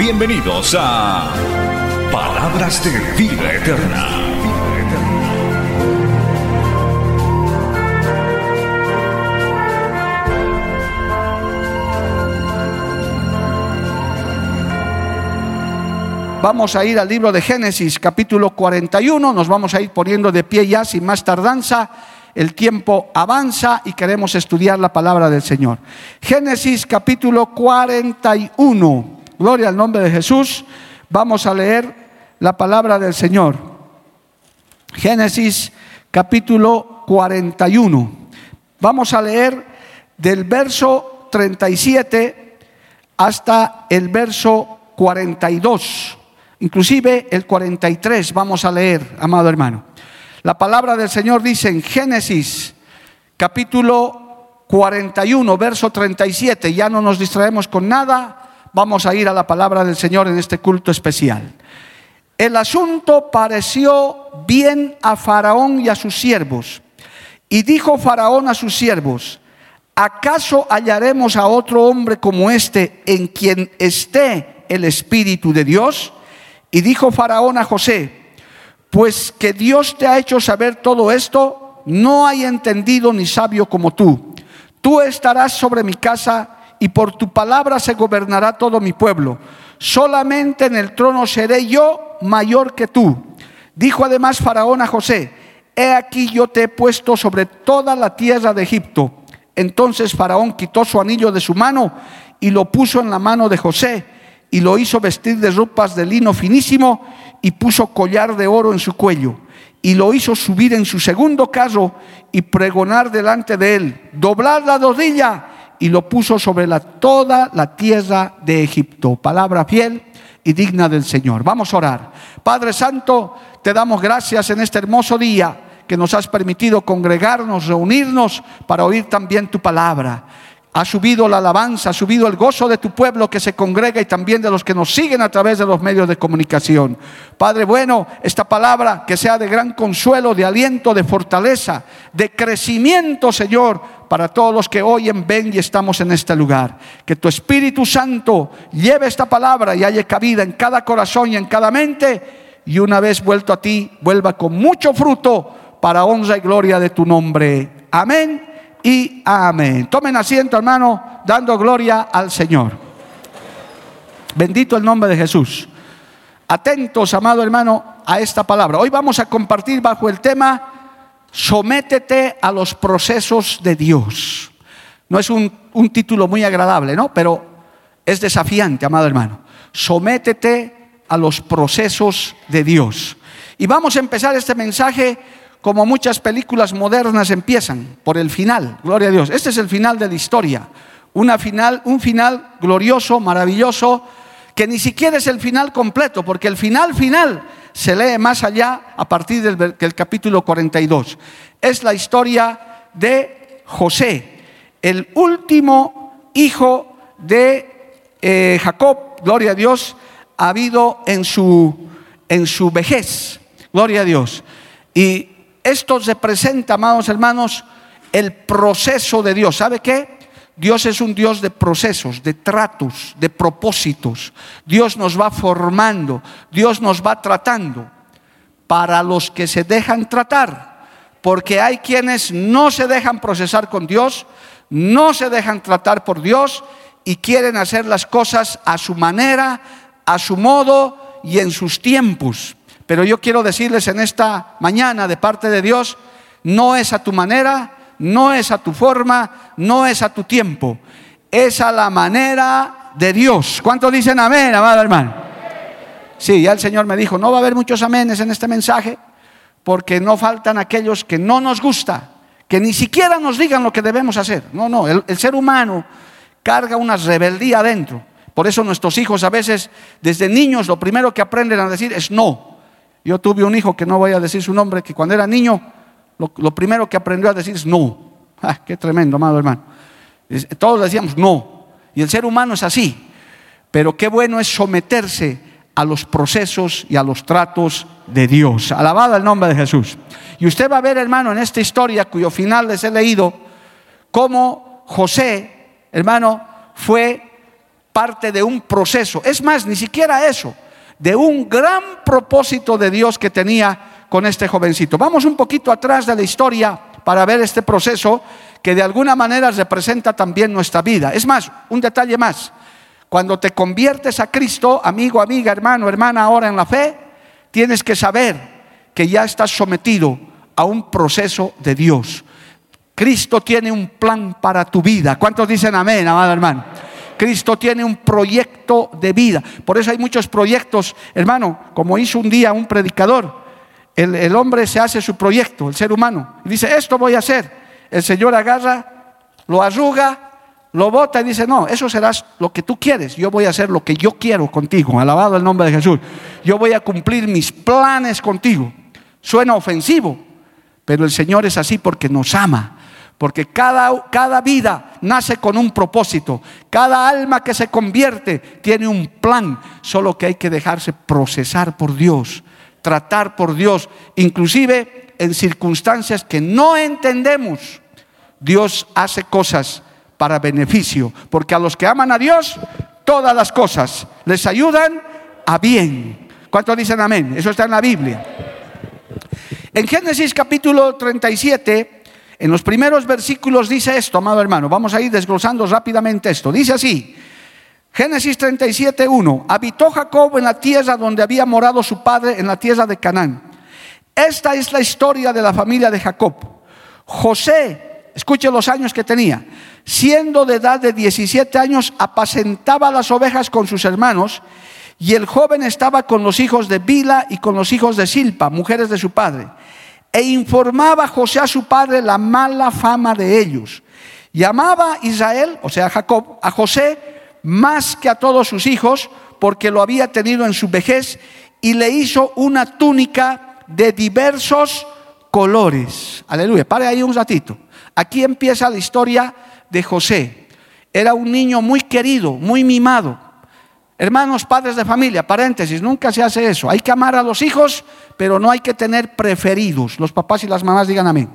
Bienvenidos a Palabras de Vida Eterna. Vamos a ir al libro de Génesis, capítulo 41. Nos vamos a ir poniendo de pie ya sin más tardanza. El tiempo avanza y queremos estudiar la palabra del Señor. Génesis, capítulo 41. Gloria al nombre de Jesús. Vamos a leer la palabra del Señor. Génesis, capítulo 41. Vamos a leer del verso 37 hasta el verso 42. Inclusive el 43 vamos a leer, amado hermano. La palabra del Señor dice en Génesis capítulo 41, verso 37, ya no nos distraemos con nada, vamos a ir a la palabra del Señor en este culto especial. El asunto pareció bien a Faraón y a sus siervos. Y dijo Faraón a sus siervos, ¿acaso hallaremos a otro hombre como este en quien esté el Espíritu de Dios? Y dijo Faraón a José, pues que Dios te ha hecho saber todo esto, no hay entendido ni sabio como tú. Tú estarás sobre mi casa y por tu palabra se gobernará todo mi pueblo. Solamente en el trono seré yo mayor que tú. Dijo además Faraón a José, he aquí yo te he puesto sobre toda la tierra de Egipto. Entonces Faraón quitó su anillo de su mano y lo puso en la mano de José y lo hizo vestir de ropas de lino finísimo y puso collar de oro en su cuello y lo hizo subir en su segundo carro y pregonar delante de él, doblar la rodilla y lo puso sobre la, toda la tierra de Egipto. Palabra fiel y digna del Señor. Vamos a orar. Padre Santo, te damos gracias en este hermoso día que nos has permitido congregarnos, reunirnos para oír también tu palabra. Ha subido la alabanza, ha subido el gozo de tu pueblo que se congrega y también de los que nos siguen a través de los medios de comunicación. Padre bueno, esta palabra que sea de gran consuelo, de aliento, de fortaleza, de crecimiento, Señor, para todos los que oyen, ven y estamos en este lugar. Que tu Espíritu Santo lleve esta palabra y haya cabida en cada corazón y en cada mente y una vez vuelto a ti, vuelva con mucho fruto para honra y gloria de tu nombre. Amén y amén. Tomen asiento, hermano, dando gloria al Señor. Bendito el nombre de Jesús. Atentos, amado hermano, a esta palabra. Hoy vamos a compartir bajo el tema, sométete a los procesos de Dios. No es un, un título muy agradable, ¿no? Pero es desafiante, amado hermano. Sométete a los procesos de Dios. Y vamos a empezar este mensaje como muchas películas modernas empiezan, por el final, gloria a Dios. Este es el final de la historia, Una final, un final glorioso, maravilloso, que ni siquiera es el final completo, porque el final final se lee más allá a partir del, capítulo 42. Es la historia de José, el último hijo de eh, Jacob, gloria a Dios, ha habido en su, en su vejez, gloria a Dios. Y esto representa, amados hermanos, el proceso de Dios. ¿Sabe qué? Dios es un Dios de procesos, de tratos, de propósitos. Dios nos va formando, Dios nos va tratando para los que se dejan tratar. Porque hay quienes no se dejan procesar con Dios, no se dejan tratar por Dios y quieren hacer las cosas a su manera, a su modo y en sus tiempos. Pero yo quiero decirles en esta mañana de parte de Dios, no es a tu manera, no es a tu forma, no es a tu tiempo, es a la manera de Dios. ¿Cuántos dicen amén, amado hermano? Sí, ya el Señor me dijo, no va a haber muchos amenes en este mensaje, porque no faltan aquellos que no nos gusta, que ni siquiera nos digan lo que debemos hacer. No, no, el, el ser humano carga una rebeldía adentro, Por eso nuestros hijos a veces, desde niños, lo primero que aprenden a decir es no. Yo tuve un hijo que no voy a decir su nombre, que cuando era niño, lo, primero que aprendió a decir es no. Ah, qué tremendo, amado hermano. Todos decíamos no. Y el ser humano es así. Pero qué bueno es someterse a los procesos y a los tratos de Dios. Alabado el nombre de Jesús. Y usted va a ver, hermano, en esta historia cuyo final les he leído, cómo José, hermano, fue parte de un proceso. Es más, ni siquiera eso, de un gran propósito de Dios que tenía con este jovencito. Vamos un poquito atrás de la historia para ver este proceso que de alguna manera representa también nuestra vida. Es más, un detalle más. Cuando te conviertes a Cristo, amigo, amiga, hermano, hermana, ahora en la fe, tienes que saber que ya estás sometido a un proceso de Dios. Cristo tiene un plan para tu vida. ¿Cuántos dicen amén, amado hermano? Cristo tiene un proyecto de vida. Por eso hay muchos proyectos, hermano, como hizo un día un predicador. El, hombre se hace su proyecto, el ser humano, y dice, esto voy a hacer. El Señor agarra, lo arruga, lo bota y dice, no, eso serás lo que tú quieres. Yo voy a hacer lo que yo quiero contigo. Alabado el nombre de Jesús. Yo voy a cumplir mis planes contigo. Suena ofensivo, pero el Señor es así porque nos ama. Porque cada, cada vida nace con un propósito. Cada alma que se convierte tiene un plan. Solo que hay que dejarse procesar por Dios, tratar por Dios, inclusive en circunstancias que no entendemos. Dios hace cosas para beneficio. Porque a los que aman a Dios, todas las cosas les ayudan a bien. ¿Cuántos dicen amén? Eso está en la Biblia. En Génesis capítulo 37 en los primeros versículos dice esto, amado hermano. Vamos a ir desglosando rápidamente esto. Dice así, Génesis 37, 1. Habitó Jacob en la tierra donde había morado su padre, en la tierra de Canaán. Esta es la historia de la familia de Jacob. José, escuche los años que tenía, siendo de edad de 17 años, apacentaba las ovejas con sus hermanos, y el joven estaba con los hijos de Bila y con los hijos de Silpa, mujeres de su padre e informaba José a su padre la mala fama de ellos. Llamaba Israel, o sea Jacob, a José más que a todos sus hijos, porque lo había tenido en su vejez, y le hizo una túnica de diversos colores. Aleluya, pare ahí un ratito. Aquí empieza la historia de José. Era un niño muy querido, muy mimado Hermanos, padres de familia, paréntesis, nunca se hace eso. Hay que amar a los hijos, pero no hay que tener preferidos. Los papás y las mamás digan amén.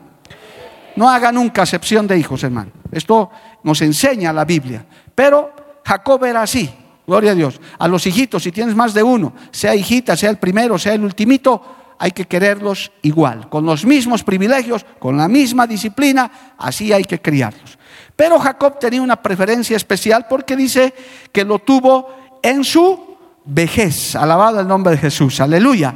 No haga nunca acepción de hijos, hermano. Esto nos enseña la Biblia. Pero Jacob era así, gloria a Dios. A los hijitos, si tienes más de uno, sea hijita, sea el primero, sea el ultimito, hay que quererlos igual, con los mismos privilegios, con la misma disciplina, así hay que criarlos. Pero Jacob tenía una preferencia especial porque dice que lo tuvo en su vejez. Alabado el nombre de Jesús, aleluya.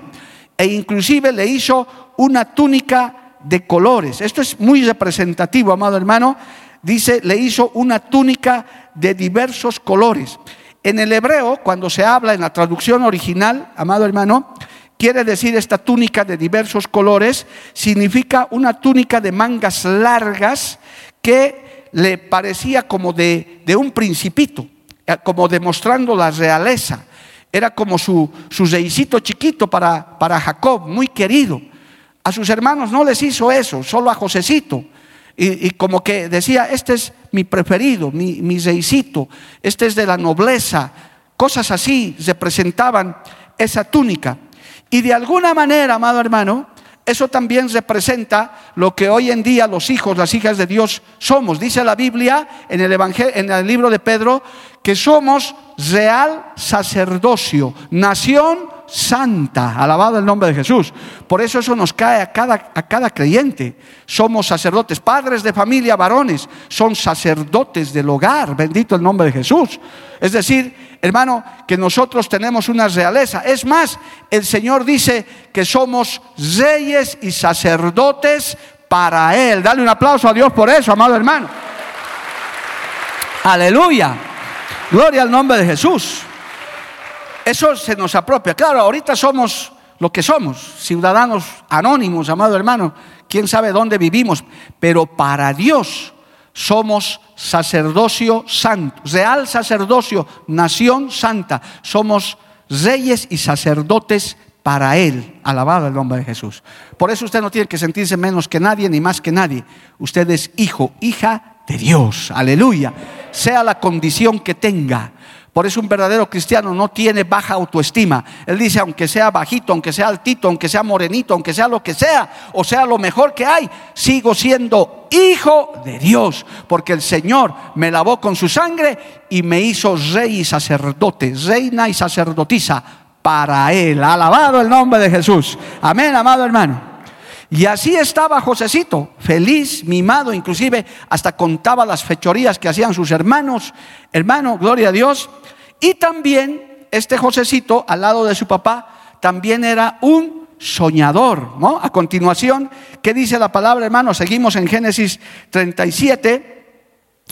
E inclusive le hizo una túnica de colores. Esto es muy representativo, amado hermano. Dice, le hizo una túnica de diversos colores. En el hebreo, cuando se habla en la traducción original, amado hermano, quiere decir esta túnica de diversos colores, significa una túnica de mangas largas que le parecía como de, de un principito. Eh, como demostrando la realeza. Era como su, su chiquito para, para Jacob, muy querido. A sus hermanos no les hizo eso, solo a Josecito. Y, como que decía, este es mi preferido, mi, mi este es de la nobleza. Cosas así representaban esa túnica. Y de alguna manera, amado hermano, eso también representa lo que hoy en día los hijos, las hijas de Dios somos. Dice la Biblia en el, Evangelio, en el libro de Pedro que somos real sacerdocio, nación santa. Alabado el nombre de Jesús. Por eso eso nos cae a cada, a cada creyente. Somos sacerdotes, padres de familia, varones, son sacerdotes del hogar. Bendito el nombre de Jesús. Es decir, hermano, que nosotros tenemos una realeza. Es más, el Señor dice que somos reyes y sacerdotes para Él. Dale un aplauso a Dios por eso, amado hermano. Aleluya. Gloria al nombre de Jesús. Eso se nos apropia. Claro, ahorita somos lo que somos, ciudadanos anónimos, amado hermano. Quién sabe dónde vivimos, pero para Dios somos sacerdocio santo, real sacerdocio, nación santa. Somos reyes y sacerdotes para Él. Alabado el nombre de Jesús. Por eso usted no tiene que sentirse menos que nadie ni más que nadie. Usted es hijo, hija de Dios. Aleluya. Sea la condición que tenga. Por eso un verdadero cristiano no tiene baja autoestima. Él dice, aunque sea bajito, aunque sea altito, aunque sea morenito, aunque sea lo que sea, o sea lo mejor que hay, sigo siendo hijo de Dios, porque el Señor me lavó con su sangre y me hizo rey y sacerdote, reina y sacerdotisa para Él. Alabado el nombre de Jesús. Amén, amado hermano. Y así estaba Josecito, feliz, mimado, inclusive hasta contaba las fechorías que hacían sus hermanos. Hermano, gloria a Dios. Y también este Josecito, al lado de su papá, también era un soñador. ¿no? A continuación, ¿qué dice la palabra, hermano? Seguimos en Génesis 37.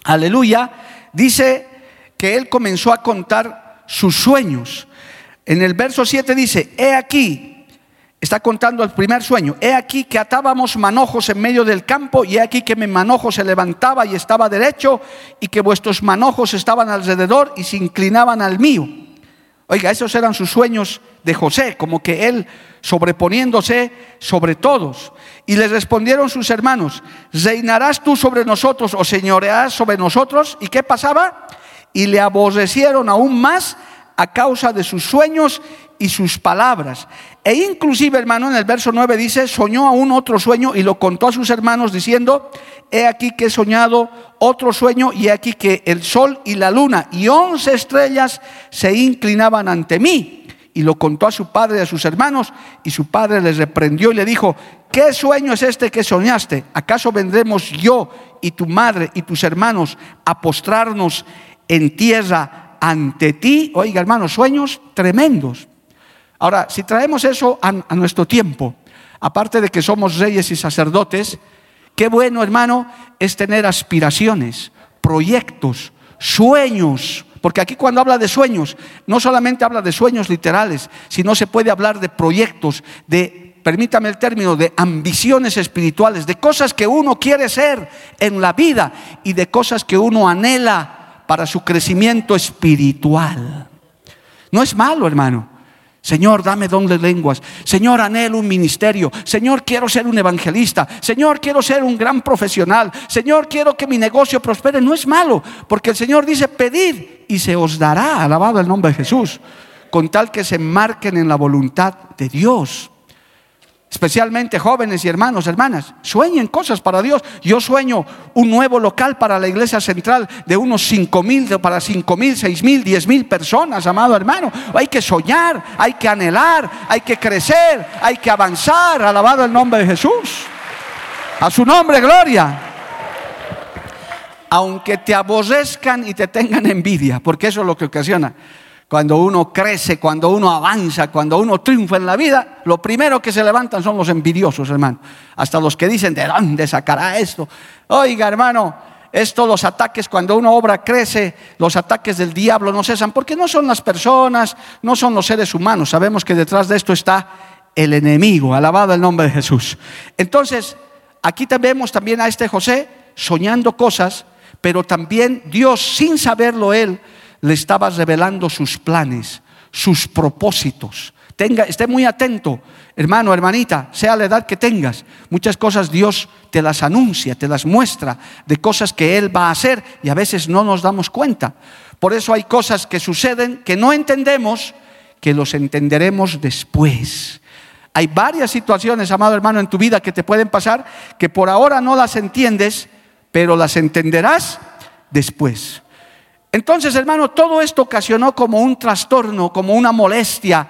Aleluya. Dice que él comenzó a contar sus sueños. En el verso 7 dice, he aquí, Está contando el primer sueño. He aquí que atábamos manojos en medio del campo y he aquí que mi manojo se levantaba y estaba derecho y que vuestros manojos estaban alrededor y se inclinaban al mío. Oiga, esos eran sus sueños de José, como que él sobreponiéndose sobre todos. Y le respondieron sus hermanos, ¿reinarás tú sobre nosotros o señorearás sobre nosotros? ¿Y qué pasaba? Y le aborrecieron aún más a causa de sus sueños y sus palabras. E inclusive, hermano, en el verso 9 dice, soñó aún otro sueño y lo contó a sus hermanos diciendo, he aquí que he soñado otro sueño y he aquí que el sol y la luna y once estrellas se inclinaban ante mí. Y lo contó a su padre y a sus hermanos y su padre les reprendió y le dijo, ¿qué sueño es este que soñaste? ¿Acaso vendremos yo y tu madre y tus hermanos a postrarnos en tierra ante ti? Oiga, hermanos, sueños tremendos. Ahora, si traemos eso a, nuestro tiempo, aparte de que somos reyes y sacerdotes, qué bueno, hermano, es tener aspiraciones, proyectos, sueños. Porque aquí cuando habla de sueños, no solamente habla de sueños literales, sino se puede hablar de proyectos, de, permítame el término, de ambiciones espirituales, de cosas que uno quiere ser en la vida y de cosas que uno anhela para su crecimiento espiritual. No es malo, hermano. Señor, dame don de lenguas. Señor, anhelo un ministerio. Señor, quiero ser un evangelista. Señor, quiero ser un gran profesional. Señor, quiero que mi negocio prospere. No es malo, porque el Señor dice, pedid y se os dará. Alabado el nombre de Jesús. Con tal que se marquen en la voluntad de Dios especialmente jóvenes y hermanos, hermanas, sueñen cosas para Dios. Yo sueño un nuevo local para la iglesia central de unos cinco mil, para cinco mil, seis mil, diez mil personas, amado hermano. Hay que soñar, hay que anhelar, hay que crecer, hay que avanzar. Alabado el nombre de Jesús. A su nombre, gloria. Aunque te aborrezcan y te tengan envidia, porque eso es lo que ocasiona cuando uno crece, cuando uno avanza, cuando uno triunfa en la vida, lo primero que se levantan son los envidiosos, hermano. Hasta los que dicen, ¿de dónde sacará esto? Oiga, hermano, estos los ataques, cuando una obra crece, los ataques del diablo no cesan, porque no son las personas, no son los seres humanos. Sabemos que detrás de esto está el enemigo, alabado el nombre de Jesús. Entonces, aquí vemos también a este José soñando cosas, pero también Dios, sin saberlo él, le estaba revelando sus planes, sus propósitos. Tenga, esté muy atento, hermano, hermanita, sea la edad que tengas. Muchas cosas Dios te las anuncia, te las muestra de cosas que Él va a hacer y a veces no nos damos cuenta. Por eso hay cosas que suceden que no entendemos, que los entenderemos después. Hay varias situaciones, amado hermano, en tu vida que te pueden pasar que por ahora no las entiendes, pero las entenderás después. Entonces, hermano, todo esto ocasionó como un trastorno, como una molestia.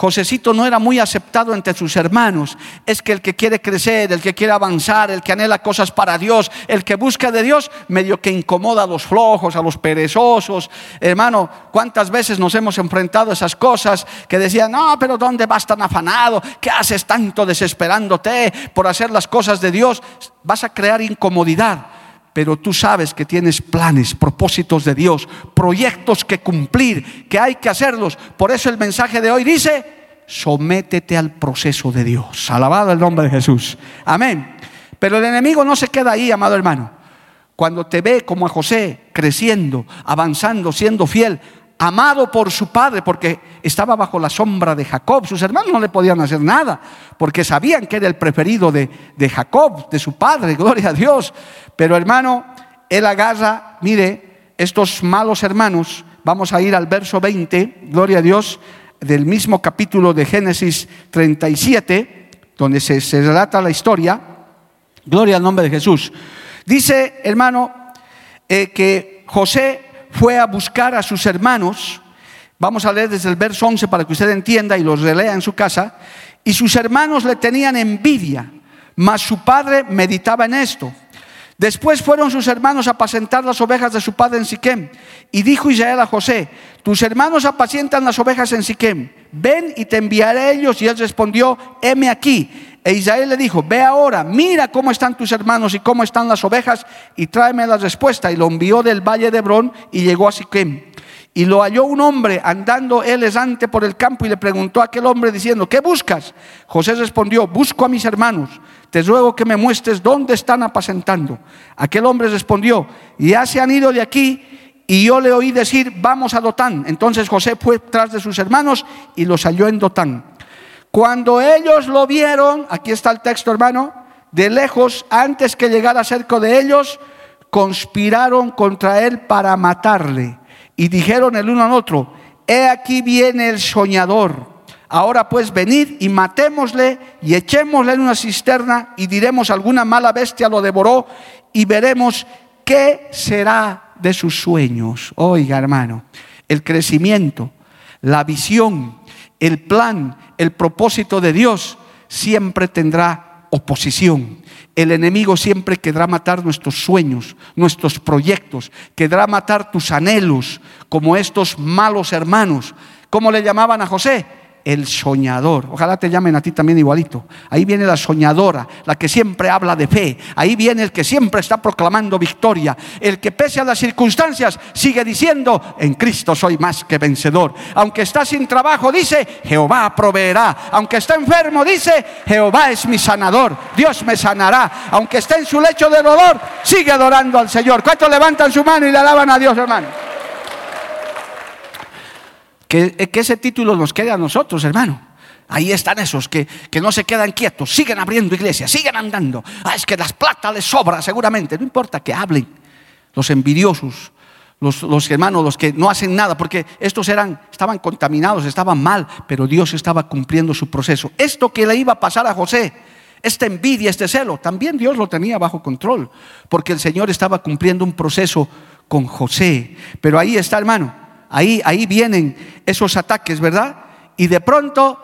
Josecito no era muy aceptado entre sus hermanos. Es que el que quiere crecer, el que quiere avanzar, el que anhela cosas para Dios, el que busca de Dios, medio que incomoda a los flojos, a los perezosos. Hermano, ¿cuántas veces nos hemos enfrentado a esas cosas que decían, no, pero ¿dónde vas tan afanado? ¿Qué haces tanto desesperándote por hacer las cosas de Dios? Vas a crear incomodidad pero tú sabes que tienes planes, propósitos de Dios, proyectos que cumplir, que hay que hacerlos. Por eso el mensaje de hoy dice, sométete al proceso de Dios. Alabado el nombre de Jesús. Amén. Pero el enemigo no se queda ahí, amado hermano. cuando te ve como a José creciendo, avanzando, siendo fiel, amado por su padre, porque estaba bajo la sombra de Jacob. Sus hermanos no le podían hacer nada, porque sabían que era el preferido de, de Jacob, de su padre, gloria a Dios. Pero hermano, él agarra, mire, estos malos hermanos, vamos a ir al verso 20, gloria a Dios, del mismo capítulo de Génesis 37, donde se, se relata la historia, gloria al nombre de Jesús. Dice, hermano, eh, que José fue a buscar a sus hermanos. Vamos a leer desde el verso 11 para que usted entienda y los relea en su casa. Y sus hermanos le tenían envidia, mas su padre meditaba en esto. Después fueron sus hermanos a apacentar las ovejas de su padre en Siquem. Y dijo Israel a José, tus hermanos apacientan las ovejas en Siquem. Ven y te enviaré a ellos. Y él respondió, heme aquí. E Israel le dijo, ve ahora, mira cómo están tus hermanos y cómo están las ovejas y tráeme la respuesta. Y lo envió del valle de Hebrón y llegó a Siquem. Y lo halló un hombre andando él esante por el campo y le preguntó a aquel hombre diciendo, ¿qué buscas? José respondió, busco a mis hermanos. Te ruego que me muestres dónde están apacentando. Aquel hombre respondió, ya se han ido de aquí y yo le oí decir, vamos a Dotán. Entonces José fue tras de sus hermanos y los halló en Dotán. Cuando ellos lo vieron, aquí está el texto hermano, de lejos, antes que llegara cerca de ellos, conspiraron contra él para matarle. Y dijeron el uno al otro, he aquí viene el soñador. Ahora pues venid y matémosle y echémosle en una cisterna y diremos alguna mala bestia lo devoró y veremos qué será de sus sueños. Oiga hermano, el crecimiento, la visión, el plan, el propósito de Dios siempre tendrá oposición. El enemigo siempre querrá matar nuestros sueños, nuestros proyectos, querrá matar tus anhelos, como estos malos hermanos. ¿Cómo le llamaban a José? El soñador. Ojalá te llamen a ti también igualito. Ahí viene la soñadora, la que siempre habla de fe. Ahí viene el que siempre está proclamando victoria. El que pese a las circunstancias sigue diciendo, en Cristo soy más que vencedor. Aunque está sin trabajo, dice, Jehová proveerá. Aunque está enfermo, dice, Jehová es mi sanador. Dios me sanará. Aunque esté en su lecho de dolor, sigue adorando al Señor. ¿Cuántos levantan su mano y le alaban a Dios, hermano? Que, ese título nos quede a nosotros, hermano. Ahí están esos que, que, no se quedan quietos, siguen abriendo iglesias, siguen andando. Ah, es que las plata les sobra seguramente. No importa que hablen. Los envidiosos, los, los, hermanos, los que no hacen nada, porque estos eran, estaban contaminados, estaban mal, pero Dios estaba cumpliendo su proceso. Esto que le iba a pasar a José, esta envidia, este celo, también Dios lo tenía bajo control, porque el Señor estaba cumpliendo un proceso con José. Pero ahí está, hermano ahí, ahí vienen esos ataques, ¿verdad? Y de pronto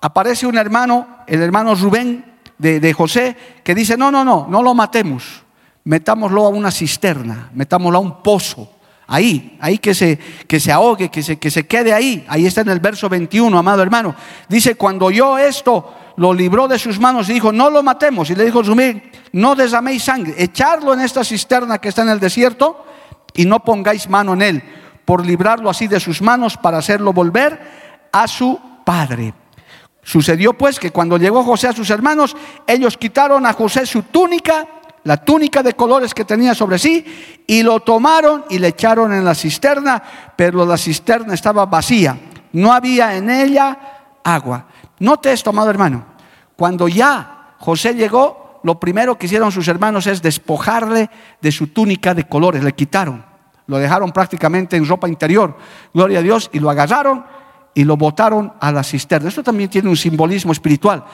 aparece un hermano, el hermano Rubén de, José, que dice, no, no, no, no lo matemos, metámoslo a una cisterna, metámoslo a un pozo. Ahí, ahí que se, que se ahogue, que se, que se quede ahí. Ahí está en el verso 21, amado hermano. Dice, cuando yo esto lo libró de sus manos y dijo, no lo matemos. Y le dijo, Rubén, no desaméis sangre, echarlo en esta cisterna que está en el desierto y no pongáis mano en él por librarlo así de sus manos para hacerlo volver a su padre. Sucedió pues que cuando llegó José a sus hermanos, ellos quitaron a José su túnica, la túnica de colores que tenía sobre sí, y lo tomaron y le echaron en la cisterna, pero la cisterna estaba vacía, no había en ella agua. Note esto, amado hermano, cuando ya José llegó, lo primero que hicieron sus hermanos es despojarle de su túnica de colores, le quitaron. Lo dejaron prácticamente en ropa interior, gloria a Dios, y lo agarraron y lo botaron a la cisterna. Esto también tiene un simbolismo espiritual.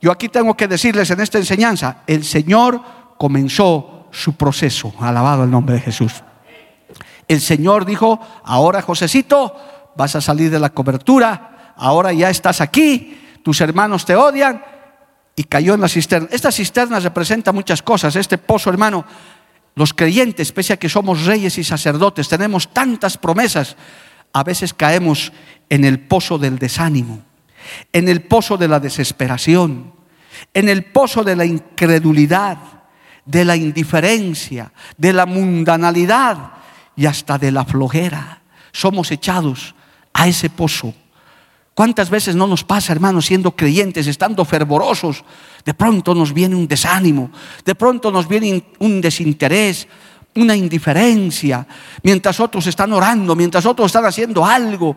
Yo aquí tengo que decirles en esta enseñanza, el Señor comenzó su proceso, alabado el nombre de Jesús. El Señor dijo, ahora Josecito, vas a salir de la cobertura, ahora ya estás aquí, tus hermanos te odian, y cayó en la cisterna. Esta cisterna representa muchas cosas. Este pozo, hermano, los creyentes, pese a que somos reyes y sacerdotes, tenemos tantas promesas, a veces caemos en el pozo del desánimo, en el pozo de la desesperación, en el pozo de la incredulidad, de la indiferencia, de la mundanalidad y hasta de la flojera. Somos echados a ese pozo ¿Cuántas veces no nos pasa, hermanos, siendo creyentes, estando fervorosos? De pronto nos viene un desánimo, de pronto nos viene un desinterés, una indiferencia, mientras otros están orando, mientras otros están haciendo algo.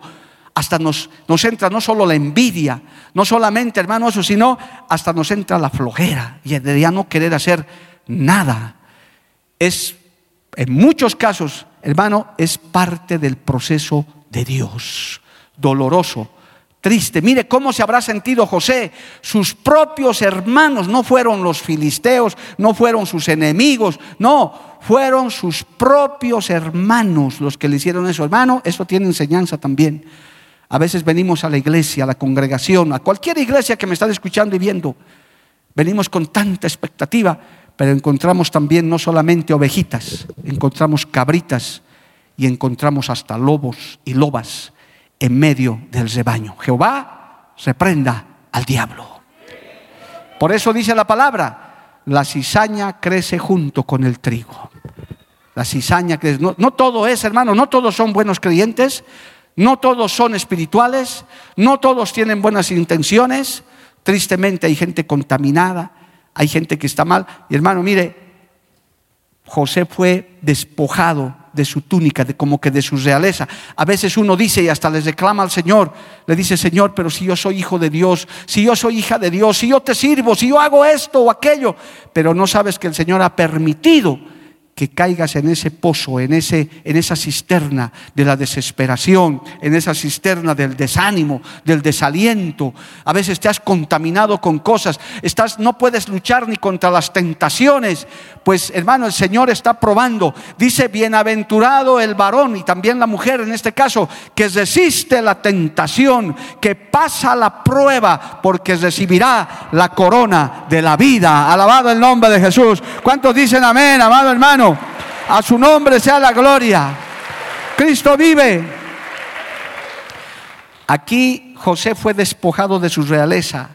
Hasta nos, entra no solo la envidia, no solamente, hermano, eso, sino hasta nos entra la flojera y de ya no querer hacer nada. Es, en muchos casos, hermano, es parte del proceso de Dios, doloroso, triste. Mire cómo se habrá sentido José. Sus propios hermanos no fueron los filisteos, no fueron sus enemigos, no, fueron sus propios hermanos los que le hicieron eso. Hermano, eso tiene enseñanza también. A veces venimos a la iglesia, a la congregación, a cualquier iglesia que me está escuchando y viendo. Venimos con tanta expectativa, pero encontramos también no solamente ovejitas, encontramos cabritas y encontramos hasta lobos y lobas en medio del rebaño. Jehová reprenda al diablo. Por eso dice la palabra, la cizaña crece junto con el trigo. La cizaña crece. No, no todo es, hermano, no todos son buenos creyentes, no todos son espirituales, no todos tienen buenas intenciones. Tristemente hay gente contaminada, hay gente que está mal. Y hermano, mire, José fue despojado de su túnica, de como que de su realeza. A veces uno dice y hasta les reclama al Señor, le dice, Señor, pero si yo soy hijo de Dios, si yo soy hija de Dios, si yo te sirvo, si yo hago esto o aquello, pero no sabes que el Señor ha permitido que caigas en ese pozo, en, ese, en esa cisterna de la desesperación, en esa cisterna del desánimo, del desaliento. A veces te has contaminado con cosas, estás, no puedes luchar ni contra las tentaciones. Pues hermano, el Señor está probando. Dice, bienaventurado el varón y también la mujer en este caso, que resiste la tentación, que pasa la prueba, porque recibirá la corona de la vida. Alabado el nombre de Jesús. ¿Cuántos dicen amén, amado hermano? A su nombre sea la gloria. Cristo vive. Aquí José fue despojado de su realeza.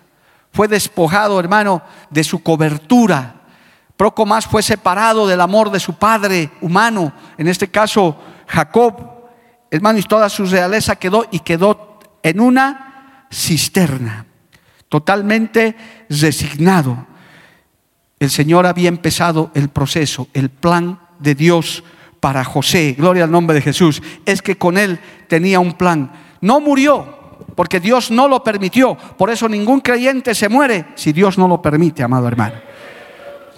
Fue despojado, hermano, de su cobertura. Poco más fue separado del amor de su padre humano, en este caso Jacob. Hermano, y toda su realeza quedó y quedó en una cisterna, totalmente resignado el Señor había empezado el proceso, el plan de Dios para José. Gloria al nombre de Jesús. Es que con él tenía un plan. No murió porque Dios no lo permitió. Por eso ningún creyente se muere si Dios no lo permite, amado hermano.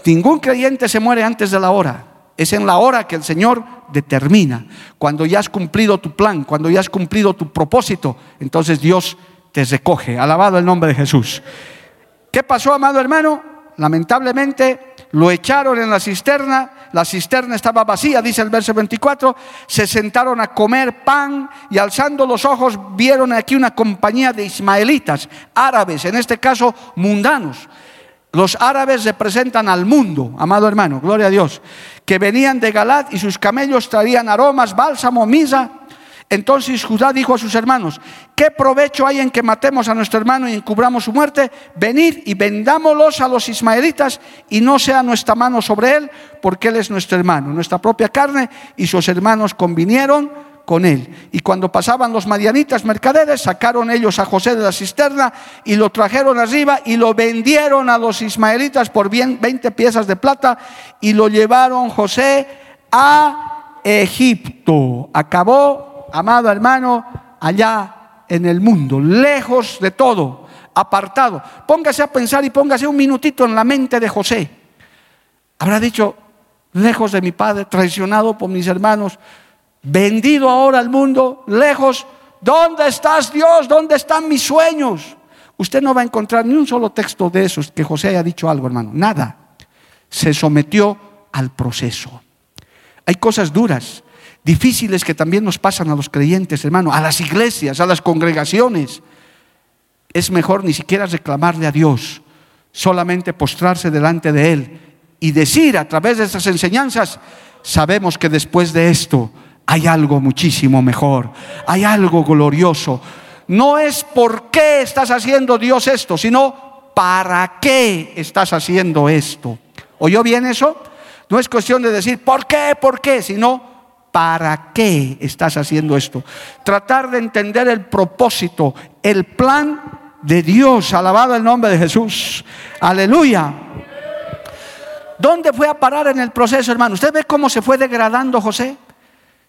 Ningún creyente se muere antes de la hora. Es en la hora que el Señor determina. Cuando ya has cumplido tu plan, cuando ya has cumplido tu propósito, entonces Dios te recoge. Alabado el nombre de Jesús. ¿Qué pasó, amado hermano? Lamentablemente lo echaron en la cisterna, la cisterna estaba vacía, dice el verso 24, se sentaron a comer pan y alzando los ojos vieron aquí una compañía de ismaelitas, árabes, en este caso mundanos. Los árabes representan al mundo, amado hermano, gloria a Dios, que venían de Galat y sus camellos traían aromas, bálsamo, misa entonces Judá dijo a sus hermanos, ¿qué provecho hay en que matemos a nuestro hermano y encubramos su muerte? Venid y vendámoslos a los ismaelitas y no sea nuestra mano sobre él, porque él es nuestro hermano, nuestra propia carne, y sus hermanos convinieron con él. Y cuando pasaban los madianitas mercaderes, sacaron ellos a José de la cisterna y lo trajeron arriba y lo vendieron a los ismaelitas por bien 20 piezas de plata y lo llevaron José a Egipto. Acabó amado hermano, allá en el mundo, lejos de todo, apartado. Póngase a pensar y póngase un minutito en la mente de José. Habrá dicho, lejos de mi padre, traicionado por mis hermanos, vendido ahora al mundo, lejos. ¿Dónde estás Dios? ¿Dónde están mis sueños? Usted no va a encontrar ni un solo texto de esos que José haya dicho algo, hermano. Nada. Se sometió al proceso. Hay cosas duras difíciles que también nos pasan a los creyentes, hermano, a las iglesias, a las congregaciones. Es mejor ni siquiera reclamarle a Dios, solamente postrarse delante de Él y decir a través de estas enseñanzas, sabemos que después de esto hay algo muchísimo mejor, hay algo glorioso. No es por qué estás haciendo Dios esto, sino para qué estás haciendo esto. ¿Oyó bien eso? No es cuestión de decir por qué, por qué, sino ¿Para qué estás haciendo esto? Tratar de entender el propósito, el plan de Dios. Alabado el nombre de Jesús. Aleluya. ¿dónde fue a parar en el proceso, hermano? ¿Usted ve cómo se fue degradando José?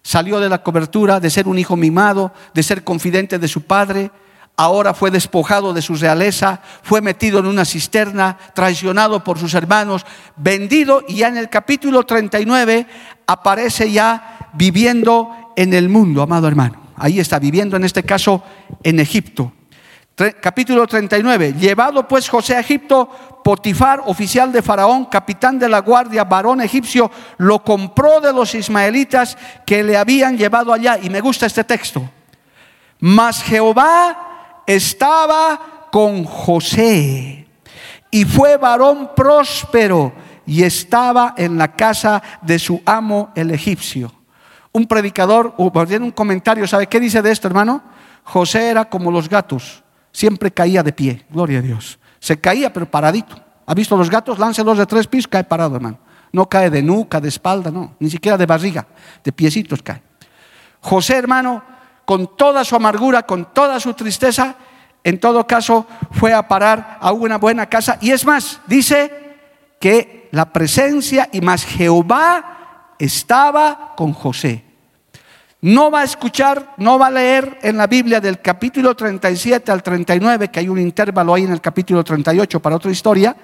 Salió de la cobertura de ser un hijo mimado, de ser confidente de su padre, ahora fue despojado de su realeza, fue metido en una cisterna, traicionado por sus hermanos, vendido y ya en el capítulo 39 aparece ya viviendo en el mundo, amado hermano. Ahí está, viviendo en este caso en Egipto. Capítulo 39. Llevado pues José a Egipto, Potifar, oficial de Faraón, capitán de la guardia, varón egipcio, lo compró de los ismaelitas que le habían llevado allá. Y me gusta este texto. Mas Jehová estaba con José y fue varón próspero y estaba en la casa de su amo el egipcio. Un predicador, o un comentario, ¿sabe qué dice de esto, hermano? José era como los gatos, siempre caía de pie, gloria a Dios. Se caía, pero paradito. ¿Ha visto los gatos? Láncelos de tres pisos, cae parado, hermano. No cae de nuca, de espalda, no, ni siquiera de barriga, de piecitos cae. José, hermano, con toda su amargura, con toda su tristeza, en todo caso fue a parar a una buena casa. Y es más, dice que la presencia y más Jehová estaba con José. No va a escuchar, no va a leer en la Biblia del capítulo 37 al 39, que hay un intervalo ahí en el capítulo 38 para otra historia,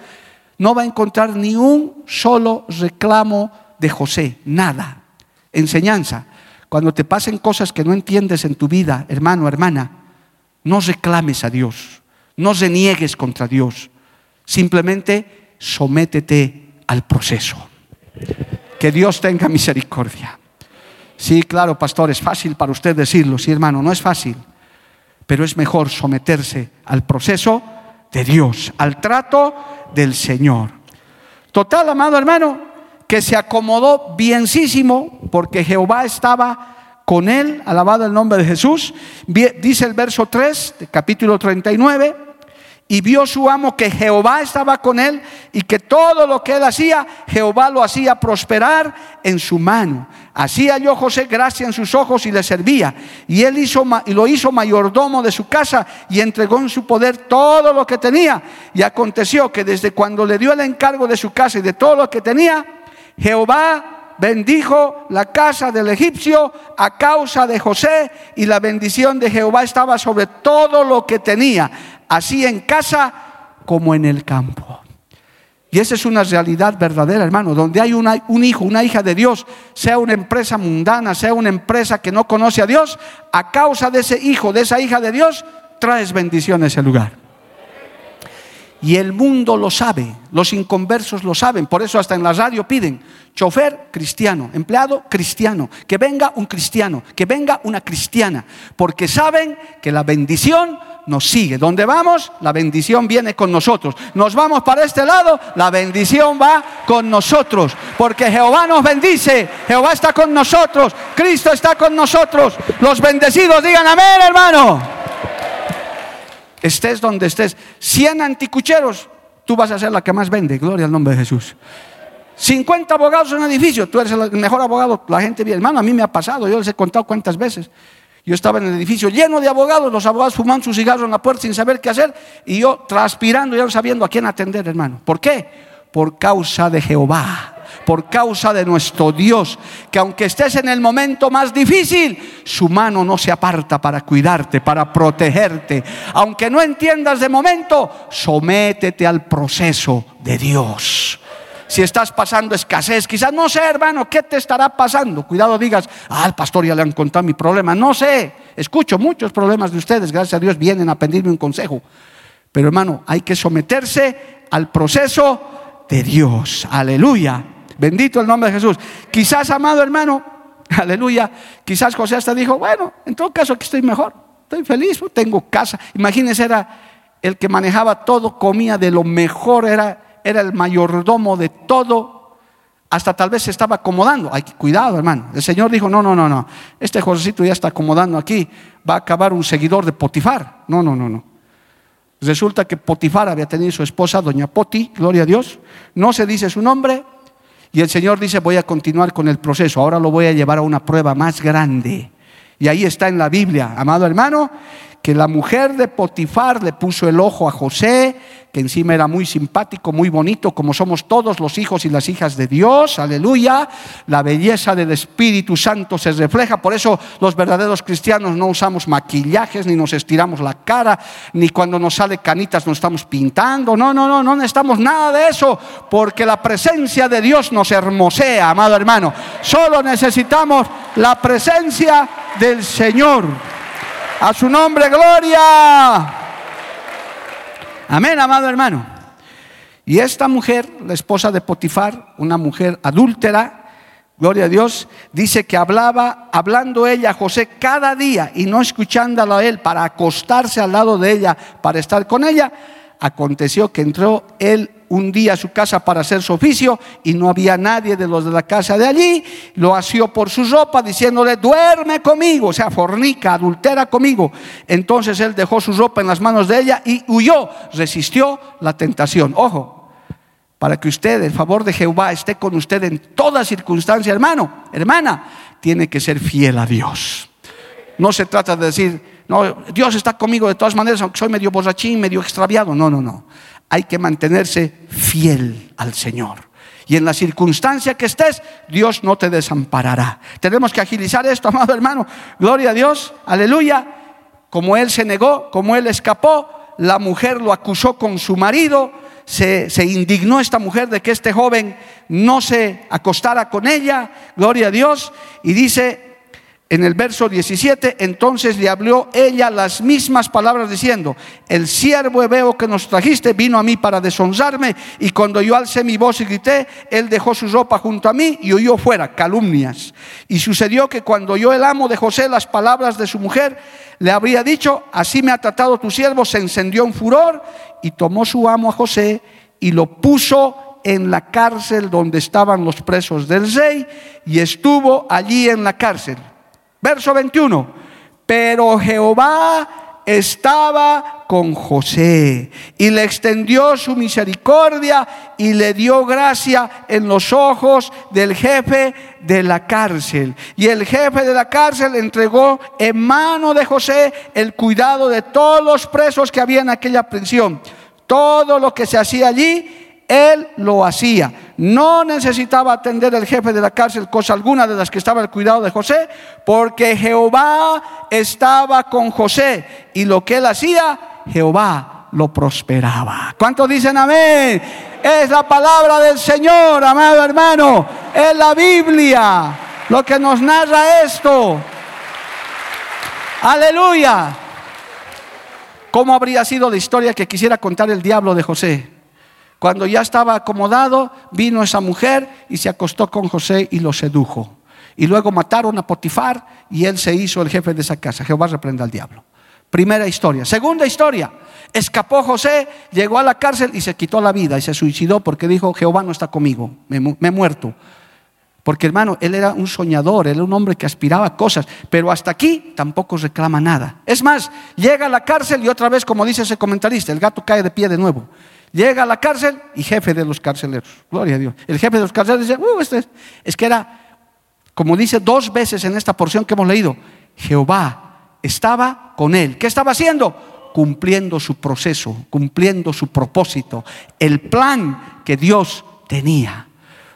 no va a encontrar ni un solo reclamo de José, nada. Enseñanza. Cuando te pasen cosas que no entiendes en tu vida, hermano, hermana, no reclames a Dios, no reniegues contra Dios, simplemente sométete al proceso. Que Dios tenga misericordia. Sí, claro, pastor, es fácil para usted decirlo, sí, hermano, no es fácil, pero es mejor someterse al proceso de Dios, al trato del Señor. Total, amado hermano, que se acomodó bienísimo porque Jehová estaba con él, alabado el nombre de Jesús. Dice el verso 3, capítulo 39, y vio su amo que Jehová estaba con él y que todo lo que él hacía, Jehová lo hacía prosperar en su mano. Así halló José gracia en sus ojos y le servía. Y él hizo, y lo hizo mayordomo de su casa y entregó en su poder todo lo que tenía. Y aconteció que desde cuando le dio el encargo de su casa y de todo lo que tenía, Jehová bendijo la casa del egipcio a causa de José y la bendición de Jehová estaba sobre todo lo que tenía así en casa como en el campo. Y esa es una realidad verdadera, hermano, donde hay un hijo, una hija de Dios, sea una empresa mundana, sea una empresa que no conoce a Dios, a causa de ese hijo, de esa hija de Dios, traes bendición a ese lugar. Y el mundo lo sabe, los inconversos lo saben, por eso hasta en la radio piden chofer cristiano, empleado cristiano, que venga un cristiano, que venga una cristiana, porque saben que la bendición nos sigue. Donde vamos, la bendición viene con nosotros. Nos vamos para este lado, la bendición va con nosotros. Porque Jehová nos bendice, Jehová está con nosotros, Cristo está con nosotros. Los bendecidos digan amén, hermano. Estés donde estés. 100 anticucheros, tú vas a ser la que más vende. Gloria al nombre de Jesús. 50 abogados en un edificio, tú eres el mejor abogado, la gente viene, hermano, a mí me ha pasado, yo les he contado cuántas veces. Yo estaba en el edificio lleno de abogados, los abogados fumando su cigarro en la puerta sin saber qué hacer y yo transpirando y no sabiendo a quién atender, hermano. ¿Por qué? Por causa de Jehová por causa de nuestro Dios, que aunque estés en el momento más difícil, su mano no se aparta para cuidarte, para protegerte. Aunque no entiendas de momento, sométete al proceso de Dios si estás pasando escasez, quizás no sé, hermano, ¿qué te estará pasando? Cuidado, digas, ah, al pastor ya le han contado mi problema. No sé, escucho muchos problemas de ustedes, gracias a Dios vienen a pedirme un consejo. Pero hermano, hay que someterse al proceso de Dios. Aleluya. Bendito el nombre de Jesús. Quizás, amado hermano, aleluya, quizás José hasta dijo, bueno, en todo caso aquí estoy mejor, estoy feliz, tengo casa. Imagínense, era el que manejaba todo, comía de lo mejor, era era el mayordomo de todo, hasta tal vez se estaba acomodando. Hay cuidado, hermano. El Señor dijo, no, no, no, no. Este Josecito ya está acomodando aquí, va a acabar un seguidor de Potifar. No, no, no, no. Resulta que Potifar había tenido su esposa, doña Poti, gloria a Dios. No se dice su nombre. Y el Señor dice, voy a continuar con el proceso. Ahora lo voy a llevar a una prueba más grande. Y ahí está en la Biblia, amado hermano, que la mujer de Potifar le puso el ojo a José, que encima era muy simpático, muy bonito, como somos todos los hijos y las hijas de Dios, aleluya. La belleza del Espíritu Santo se refleja, por eso los verdaderos cristianos no usamos maquillajes, ni nos estiramos la cara, ni cuando nos sale canitas nos estamos pintando, no, no, no, no necesitamos nada de eso, porque la presencia de Dios nos hermosea, amado hermano. Solo necesitamos la presencia del Señor. A su nombre, gloria. Amén, amado hermano. Y esta mujer, la esposa de Potifar, una mujer adúltera, gloria a Dios, dice que hablaba, hablando ella a José cada día y no escuchándolo a él para acostarse al lado de ella, para estar con ella, aconteció que entró él un día a su casa para hacer su oficio y no había nadie de los de la casa de allí, lo asió por su ropa diciéndole, duerme conmigo, o sea, fornica, adultera conmigo. Entonces él dejó su ropa en las manos de ella y huyó, resistió la tentación. Ojo, para que usted, el favor de Jehová, esté con usted en toda circunstancia, hermano, hermana, tiene que ser fiel a Dios. No se trata de decir, no, Dios está conmigo de todas maneras, aunque soy medio borrachín, medio extraviado. No, no, no hay que mantenerse fiel al Señor. Y en la circunstancia que estés, Dios no te desamparará. Tenemos que agilizar esto, amado hermano. Gloria a Dios, aleluya. Como él se negó, como él escapó, la mujer lo acusó con su marido. Se, se, indignó esta mujer de que este joven no se acostara con ella, gloria a Dios, y dice, en el verso 17, entonces le habló ella las mismas palabras diciendo, el siervo hebreo que nos trajiste vino a mí para deshonrarme y cuando yo alcé mi voz y grité, él dejó su ropa junto a mí y huyó fuera, calumnias. Y sucedió que cuando oyó el amo de José las palabras de su mujer, le habría dicho, así me ha tratado tu siervo, se encendió un furor y tomó su amo a José y lo puso en la cárcel donde estaban los presos del rey y estuvo allí en la cárcel. Verso 21. Pero Jehová estaba con José y le extendió su misericordia y le dio gracia en los ojos del jefe de la cárcel. Y el jefe de la cárcel entregó en mano de José el cuidado de todos los presos que había en aquella prisión. Todo lo que se hacía allí él lo hacía. No necesitaba atender el jefe de la cárcel cosa alguna de las que estaba al cuidado de José, porque Jehová estaba con José y lo que él hacía, Jehová lo prosperaba. ¿Cuántos dicen amén? Es la palabra del Señor, amado hermano. Es la Biblia lo que nos narra esto. Aleluya. ¿Cómo habría sido la historia que quisiera contar el diablo de José? Cuando ya estaba acomodado, vino esa mujer y se acostó con José y lo sedujo. Y luego mataron a Potifar y él se hizo el jefe de esa casa. Jehová reprenda al diablo. Primera historia. Segunda historia. Escapó José, llegó a la cárcel y se quitó la vida y se suicidó porque dijo, Jehová no está conmigo, me, he muerto. Porque hermano, él era un soñador, él era un hombre que aspiraba a cosas, pero hasta aquí tampoco reclama nada. Es más, llega a la cárcel y otra vez, como dice ese comentarista, el gato cae de pie de nuevo. Llega a la cárcel y jefe de los carceleros. Gloria a Dios. El jefe de los carceleros dice, uh, este es. que era, como dice dos veces en esta porción que hemos leído, Jehová estaba con él. ¿Qué estaba haciendo? Cumpliendo su proceso, cumpliendo su propósito, el plan que Dios tenía.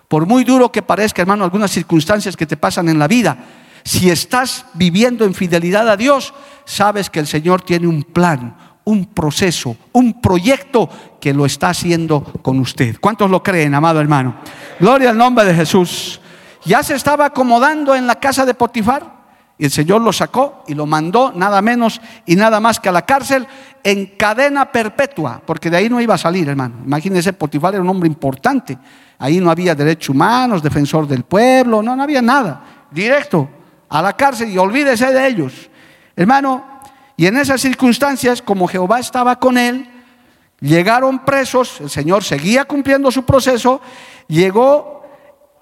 Por muy duro que parezca, hermano, algunas circunstancias que te pasan en la vida, si estás viviendo en fidelidad a Dios, sabes que el Señor tiene un plan, un proceso, un proyecto que lo está haciendo con usted. ¿Cuántos lo creen, amado hermano? Gloria al nombre de Jesús. Ya se estaba acomodando en la casa de Potifar y el Señor lo sacó y lo mandó nada menos y nada más que a la cárcel en cadena perpetua, porque de ahí no iba a salir, hermano. Imagínense, Potifar era un hombre importante. Ahí no había derechos humanos, defensor del pueblo, no, no había nada. Directo a la cárcel y olvídese de ellos. Hermano, y en esas circunstancias, como Jehová estaba con él, llegaron presos, el Señor seguía cumpliendo su proceso, llegó,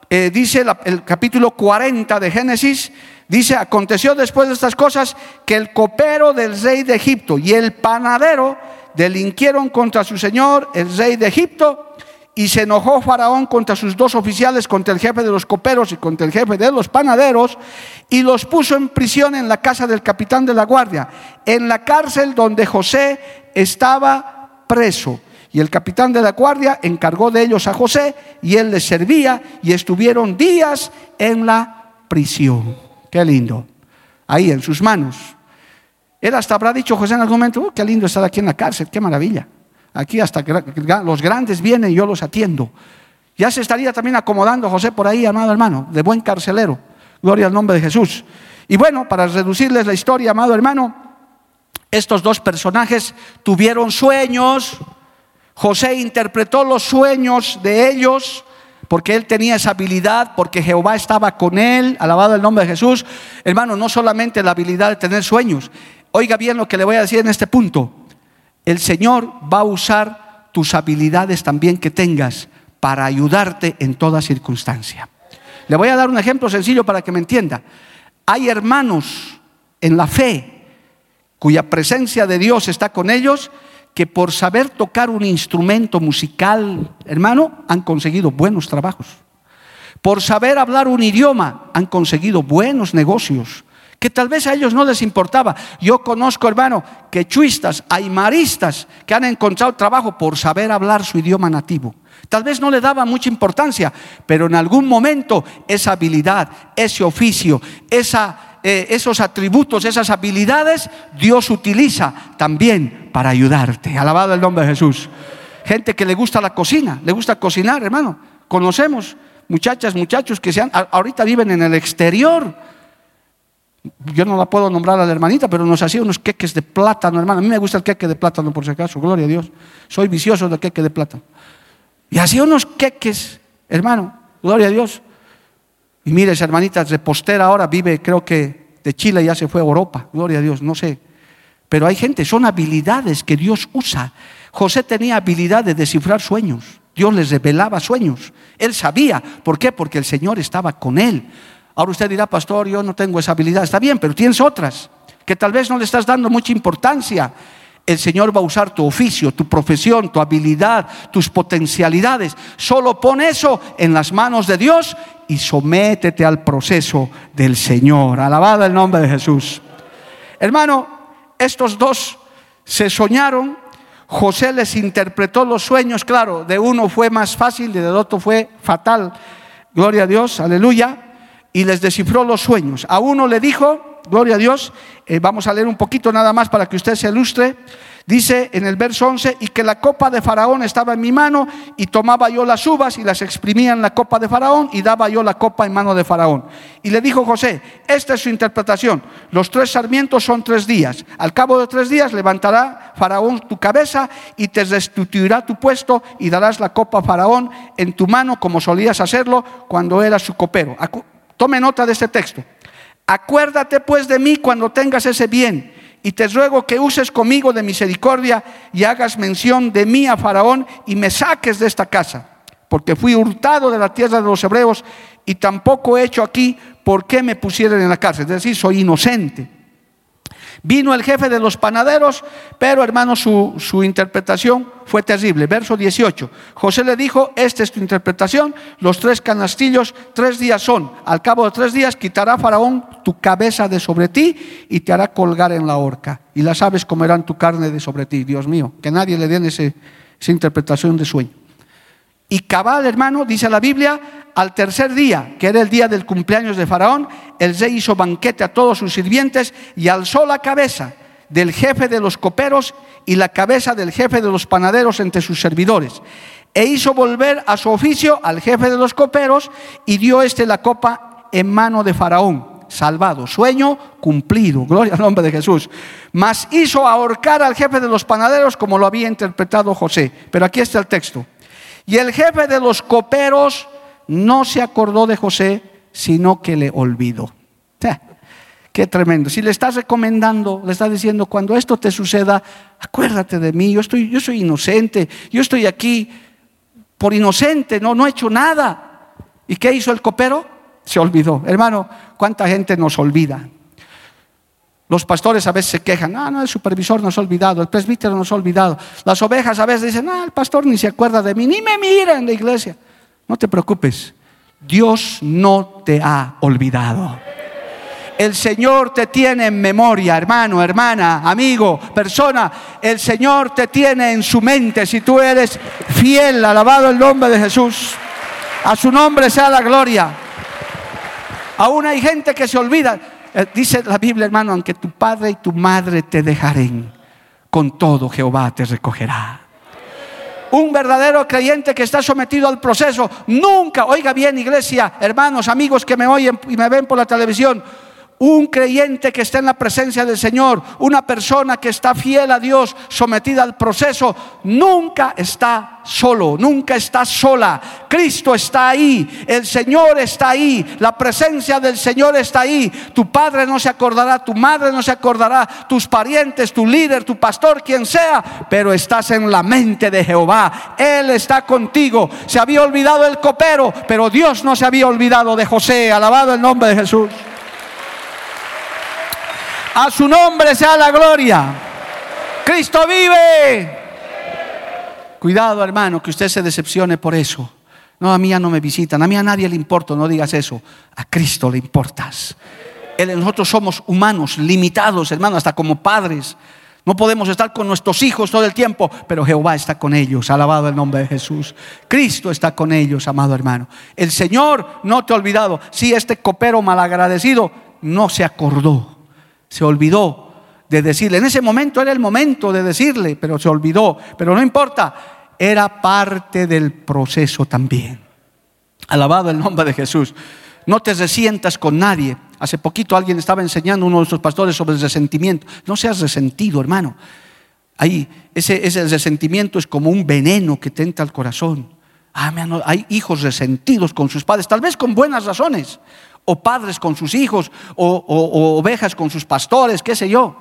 eh, dice el capítulo 40 de Génesis, dice, aconteció después de estas cosas que el copero del rey de Egipto y el panadero delinquieron contra su señor, el rey de Egipto, y se enojó Faraón contra sus dos oficiales, contra el jefe de los coperos y contra el jefe de los panaderos, y los puso en prisión en la casa del capitán de la guardia, en la cárcel donde José estaba preso. Y el capitán de la guardia encargó de ellos a José y él les servía y estuvieron días en la prisión. Qué lindo. Ahí en sus manos. Él hasta habrá dicho José en algún momento, oh, qué lindo estar aquí en la cárcel, qué maravilla. Aquí hasta que los grandes vienen yo los atiendo. Ya se estaría también acomodando José por ahí, amado hermano, de buen carcelero. Gloria al nombre de Jesús. Y bueno, para reducirles la historia, amado hermano, estos dos personajes tuvieron sueños. José interpretó los sueños de ellos porque él tenía esa habilidad, porque Jehová estaba con él, alabado el nombre de Jesús. Hermano, no solamente la habilidad de tener sueños. Oiga bien lo que le voy a decir en este punto el Señor va a usar tus habilidades también que tengas para ayudarte en toda circunstancia. Le voy a dar un ejemplo sencillo para que me entienda. Hay hermanos en la fe cuya presencia de Dios está con ellos que por saber tocar un instrumento musical, hermano, han conseguido buenos trabajos. Por saber hablar un idioma, han conseguido buenos negocios que tal vez a ellos no les importaba. Yo conozco, hermano, quechuistas, aymaristas que han encontrado trabajo por saber hablar su idioma nativo. Tal vez no le daba mucha importancia, pero en algún momento esa habilidad, ese oficio, eh, esos atributos, esas habilidades, Dios utiliza también para ayudarte. Alabado el nombre de Jesús. Gente que le gusta la cocina, le gusta cocinar, hermano. Conocemos muchachas, muchachos que sean, ahorita viven en el exterior yo no la puedo nombrar a la hermanita, pero nos hacía unos queques de plátano, hermano. A mí me gusta el queque de plátano, por si acaso, gloria a Dios. Soy vicioso del queque de plátano. Y hacía unos queques, hermano, gloria a Dios. Y mire, esa hermanita repostera ahora vive, creo que de Chile ya se fue a Europa, gloria a Dios, no sé. Pero hay gente, son habilidades que Dios usa. José tenía habilidad de descifrar sueños. Dios les revelaba sueños. Él sabía. ¿Por qué? Porque el Señor estaba con él. Ahora usted dirá, pastor, yo no tengo esa habilidad. Está bien, pero tienes otras que tal vez no le estás dando mucha importancia. El Señor va a usar tu oficio, tu profesión, tu habilidad, tus potencialidades. Solo pon eso en las manos de Dios y sométete al proceso del Señor. Alabado el nombre de Jesús. Hermano, estos dos se soñaron. José les interpretó los sueños. Claro, de uno fue más fácil y del otro fue fatal. Gloria a Dios, aleluya y les descifró los sueños. A uno le dijo, gloria a Dios, eh, vamos a leer un poquito nada más para que usted se ilustre. Dice en el verso 11, y que la copa de Faraón estaba en mi mano, y tomaba yo las uvas y las exprimía en la copa de Faraón, y daba yo la copa en mano de Faraón. Y le dijo José, esta es su interpretación, los tres sarmientos son tres días, al cabo de tres días levantará Faraón tu cabeza y te restituirá tu puesto, y darás la copa a Faraón en tu mano, como solías hacerlo cuando eras su copero. Tome nota de este texto. Acuérdate pues de mí cuando tengas ese bien y te ruego que uses conmigo de misericordia y hagas mención de mí a Faraón y me saques de esta casa, porque fui hurtado de la tierra de los hebreos y tampoco he hecho aquí por qué me pusieron en la cárcel. Es decir, soy inocente. Vino el jefe de los panaderos, pero hermano, su, interpretación fue terrible. Verso 18. José le dijo, esta es tu interpretación, los tres canastillos, tres días son. Al cabo de tres días quitará Faraón tu cabeza de sobre ti y te hará colgar en la horca. Y las aves comerán tu carne de sobre ti. Dios mío, que nadie le den esa interpretación de sueño. Y cabal, hermano, dice la Biblia, al tercer día, que era el día del cumpleaños de Faraón, el rey hizo banquete a todos sus sirvientes y alzó la cabeza del jefe de los coperos y la cabeza del jefe de los panaderos entre sus servidores. E hizo volver a su oficio al jefe de los coperos y dio este la copa en mano de Faraón. Salvado, sueño cumplido, gloria al nombre de Jesús. Mas hizo ahorcar al jefe de los panaderos como lo había interpretado José. Pero aquí está el texto. Y el jefe de los coperos no se acordó de José, sino que le olvidó. Qué tremendo. Si le estás recomendando, le estás diciendo, cuando esto te suceda, acuérdate de mí, yo, estoy, yo soy inocente, yo estoy aquí por inocente, no, no he hecho nada. ¿Y qué hizo el copero? Se olvidó. Hermano, ¿cuánta gente nos olvida? Los pastores a veces se quejan, ah, no, el supervisor nos ha olvidado, el presbítero nos ha olvidado. Las ovejas a veces dicen, ah, el pastor ni se acuerda de mí, ni me mira en la iglesia. No te preocupes, Dios no te ha olvidado. El Señor te tiene en memoria, hermano, hermana, amigo, persona. El Señor te tiene en su mente si tú eres fiel, alabado el nombre de Jesús. A su nombre sea la gloria. Aún hay gente que se olvida. Eh, dice la Biblia, hermano, aunque tu padre y tu madre te dejaren, con todo Jehová te recogerá. Un verdadero creyente que está sometido al proceso, nunca, oiga bien iglesia, hermanos, amigos que me oyen y me ven por la televisión, un creyente que está en la presencia del Señor, una persona que está fiel a Dios, sometida al proceso, nunca está solo, nunca está sola. Cristo está ahí, el Señor está ahí, la presencia del Señor está ahí. Tu padre no se acordará, tu madre no se acordará, tus parientes, tu líder, tu pastor, quien sea, pero estás en la mente de Jehová. Él está contigo. Se había olvidado el copero, pero Dios no se había olvidado de José. Alabado el nombre de Jesús. A su nombre sea la gloria. Cristo vive. Cuidado, hermano, que usted se decepcione por eso. No, a mí ya no me visitan, a mí a nadie le importa, no digas eso. A Cristo le importas. nosotros somos humanos, limitados, hermano, hasta como padres. No podemos estar con nuestros hijos todo el tiempo, pero Jehová está con ellos. Alabado el nombre de Jesús. Cristo está con ellos, amado hermano. El Señor no te ha olvidado. Si este copero malagradecido no se acordó se olvidó de decirle. En ese momento era el momento de decirle, pero se olvidó. Pero no importa, era parte del proceso también. Alabado el nombre de Jesús. No te resientas con nadie. Hace poquito alguien estaba enseñando a uno de nuestros pastores sobre el resentimiento. No seas resentido, hermano. Ahí, ese, ese resentimiento es como un veneno que tenta al corazón. Ah, hay hijos resentidos con sus padres, tal vez con buenas razones o padres con sus hijos, o, ovejas con sus pastores, qué sé yo.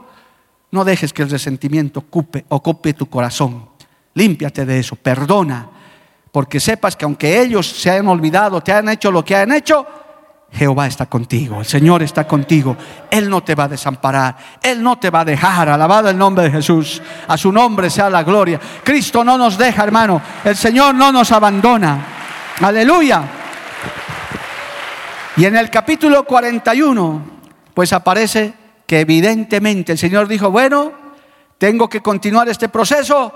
No dejes que el resentimiento ocupe, ocupe tu corazón. Límpiate de eso, perdona, porque sepas que aunque ellos se hayan olvidado, te han hecho lo que han hecho, Jehová está contigo, el Señor está contigo, Él no te va a desamparar, Él no te va a dejar, alabado el nombre de Jesús, a su nombre sea la gloria. Cristo no nos deja, hermano, el Señor no nos abandona, aleluya. Y en el capítulo 41, pues aparece que evidentemente el Señor dijo, bueno, tengo que continuar este proceso,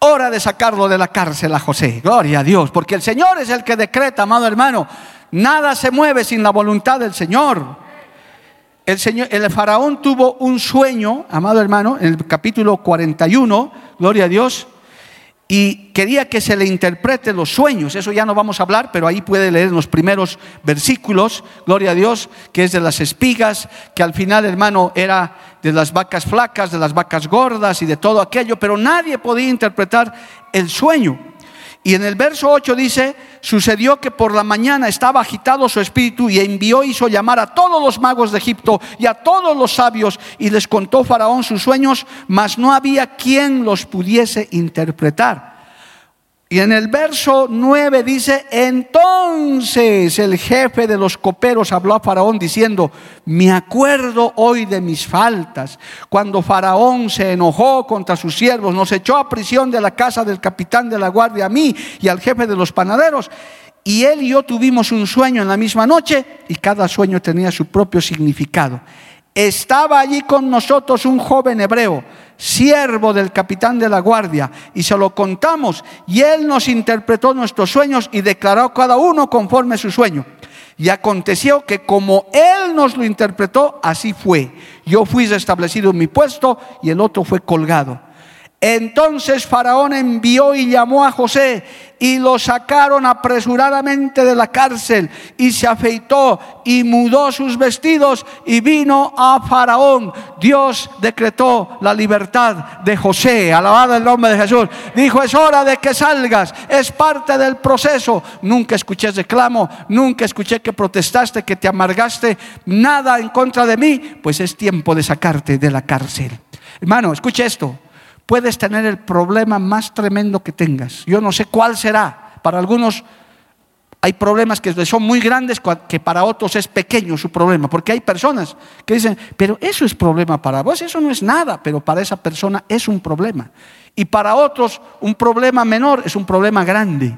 hora de sacarlo de la cárcel a José. Gloria a Dios, porque el Señor es el que decreta, amado hermano, nada se mueve sin la voluntad del Señor. El, señor, el faraón tuvo un sueño, amado hermano, en el capítulo 41, gloria a Dios, y quería que se le interprete los sueños. Eso ya no vamos a hablar, pero ahí puede leer los primeros versículos, gloria a Dios, que es de las espigas, que al final, hermano, era de las vacas flacas, de las vacas gordas y de todo aquello, pero nadie podía interpretar el sueño. Y en el verso 8 dice, sucedió que por la mañana estaba agitado su espíritu y envió, hizo llamar a todos los magos de Egipto y a todos los sabios y les contó Faraón sus sueños, mas no había quien los pudiese interpretar. Y en el verso 9 dice, entonces el jefe de los coperos habló a Faraón diciendo, me acuerdo hoy de mis faltas, cuando Faraón se enojó contra sus siervos, nos echó a prisión de la casa del capitán de la guardia, a mí y al jefe de los panaderos. Y él y yo tuvimos un sueño en la misma noche y cada sueño tenía su propio significado. Estaba allí con nosotros un joven hebreo siervo del capitán de la guardia, y se lo contamos, y él nos interpretó nuestros sueños y declaró cada uno conforme su sueño. Y aconteció que como él nos lo interpretó, así fue. Yo fui restablecido en mi puesto y el otro fue colgado. Entonces Faraón envió y llamó a José y lo sacaron apresuradamente de la cárcel y se afeitó y mudó sus vestidos y vino a Faraón. Dios decretó la libertad de José, alabado el nombre de Jesús. Dijo, es hora de que salgas, es parte del proceso. Nunca escuché reclamo, nunca escuché que protestaste, que te amargaste, nada en contra de mí, pues es tiempo de sacarte de la cárcel. Hermano, escuche esto puedes tener el problema más tremendo que tengas. Yo no sé cuál será. Para algunos Hay problemas que son muy grandes que para otros es pequeño su problema, porque hay personas que dicen, pero eso es problema para vos, eso no es nada, pero para esa persona es un problema. Y para otros un problema menor es un problema grande.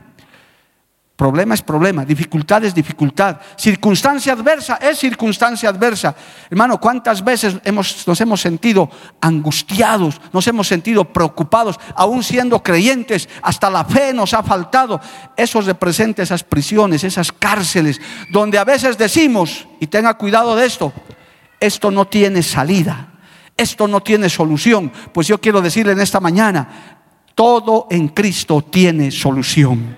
Problema es problema, dificultad es dificultad, circunstancia adversa es circunstancia adversa. Hermano, ¿cuántas veces nos hemos sentido angustiados, nos hemos sentido preocupados, aún siendo creyentes, hasta la fe nos ha faltado? Eso representa esas prisiones, esas cárceles, donde a veces decimos, y tenga cuidado de esto, esto no tiene salida, esto no tiene solución. Pues yo quiero decirle en esta mañana, todo en Cristo tiene solución.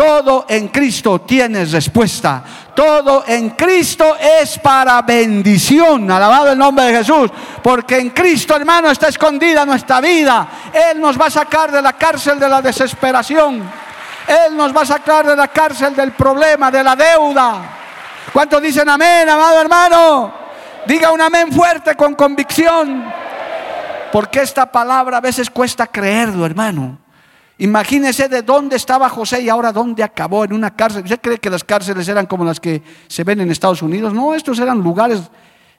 Todo en Cristo tiene respuesta. Todo en Cristo es para bendición. Alabado el nombre de Jesús. Porque en Cristo, hermano, está escondida nuestra vida. Él nos va a sacar de la cárcel de la desesperación. Él nos va a sacar de la cárcel del problema, de la deuda. ¿Cuántos dicen amén, amado hermano? Diga un amén fuerte con convicción. Porque esta palabra a veces cuesta creerlo, hermano. Imagínese de dónde estaba José y ahora dónde acabó en una cárcel. ¿Usted cree que las cárceles eran como las que se ven en Estados Unidos? No, estos eran lugares,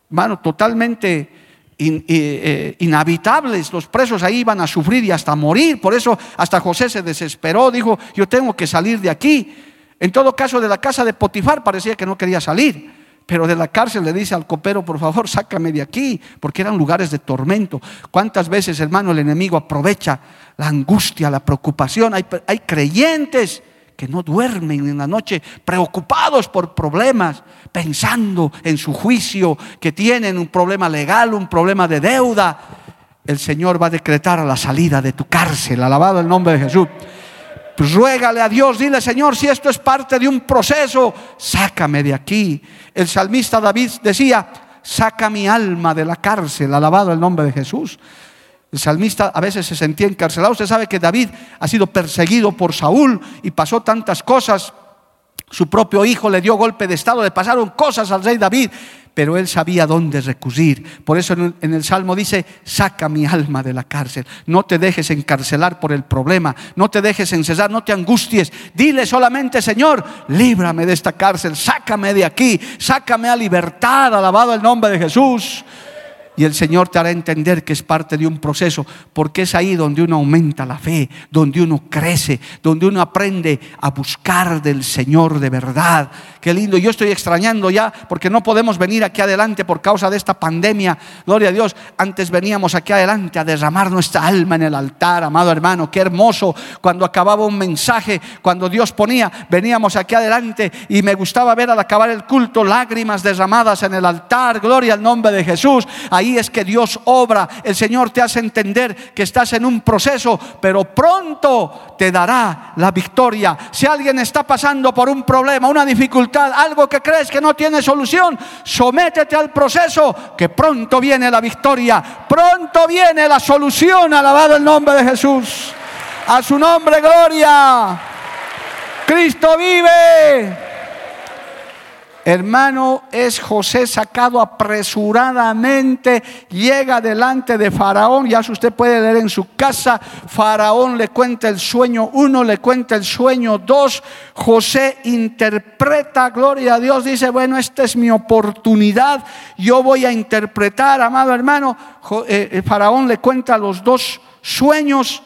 hermano, totalmente eh, inhabitables. Los presos ahí iban a sufrir y hasta morir. Por eso hasta José se desesperó, dijo, yo tengo que salir de aquí. En todo caso, de la casa de Potifar parecía que no quería salir pero de la cárcel le dice al copero, por favor, sácame de aquí, porque eran lugares de tormento. ¿Cuántas veces, hermano, el enemigo aprovecha la angustia, la preocupación? Hay, hay creyentes que no duermen en la noche preocupados por problemas, pensando en su juicio, que tienen un problema legal, un problema de deuda. El Señor va a decretar la salida de tu cárcel, alabado el nombre de Jesús. Ruégale a Dios, dile Señor, si esto es parte de un proceso, sácame de aquí. El salmista David decía, saca mi alma de la cárcel, alabado el nombre de Jesús. El salmista a veces se sentía encarcelado. Usted sabe que David ha sido perseguido por Saúl y pasó tantas cosas. Su propio hijo le dio golpe de estado, le pasaron cosas al rey David pero él sabía dónde recurrir. Por eso en el Salmo dice, saca mi alma de la cárcel. No te dejes encarcelar por el problema, no te dejes encesar, no te angusties. Dile solamente, Señor, líbrame de esta cárcel, sácame de aquí, sácame a libertad, alabado el nombre de Jesús. Y el Señor te hará entender que es parte de un proceso, porque es ahí donde uno aumenta la fe, donde uno crece, donde uno aprende a buscar del Señor de verdad. Qué lindo, yo estoy extrañando ya, porque no podemos venir aquí adelante por causa de esta pandemia. Gloria a Dios, antes veníamos aquí adelante a derramar nuestra alma en el altar, amado hermano. Qué hermoso cuando acababa un mensaje, cuando Dios ponía, veníamos aquí adelante y me gustaba ver al acabar el culto lágrimas derramadas en el altar. Gloria al nombre de Jesús. Ahí es que Dios obra. El Señor te hace entender que estás en un proceso, pero pronto te dará la victoria. Si alguien está pasando por un problema, una dificultad, algo que crees que no tiene solución, sométete al proceso, que pronto viene la victoria, pronto viene la solución. Alabado el nombre de Jesús. A su nombre, gloria. Cristo vive. Hermano, es José sacado apresuradamente, llega delante de Faraón, ya usted puede leer en su casa, Faraón le cuenta el sueño uno, le cuenta el sueño dos, José interpreta, gloria a Dios, dice, bueno, esta es mi oportunidad, yo voy a interpretar, amado hermano, eh, eh, Faraón le cuenta los dos sueños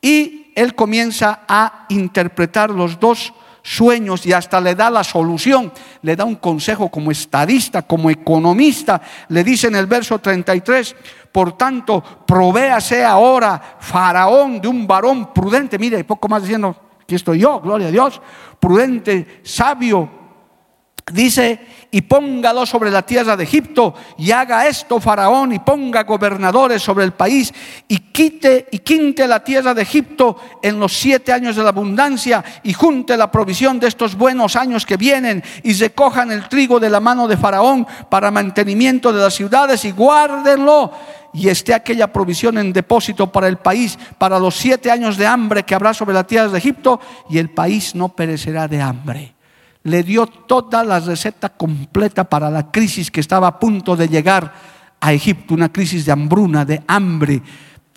y él comienza a interpretar los dos sueños y hasta le da la solución, le da un consejo como estadista, como economista. Le dice en el verso 33, por tanto, provéase ahora Faraón de un varón prudente. Mire, poco más diciendo, aquí estoy yo, gloria a Dios, prudente, sabio Dice, y póngalo sobre la tierra de Egipto, y haga esto Faraón, y ponga gobernadores sobre el país, y quite y quinte la tierra de Egipto en los siete años de la abundancia, y junte la provisión de estos buenos años que vienen, y recojan el trigo de la mano de Faraón para mantenimiento de las ciudades, y guárdenlo, y esté aquella provisión en depósito para el país, para los siete años de hambre que habrá sobre la tierra de Egipto, y el país no perecerá de hambre le dio toda la receta completa para la crisis que estaba a punto de llegar a Egipto, una crisis de hambruna, de hambre.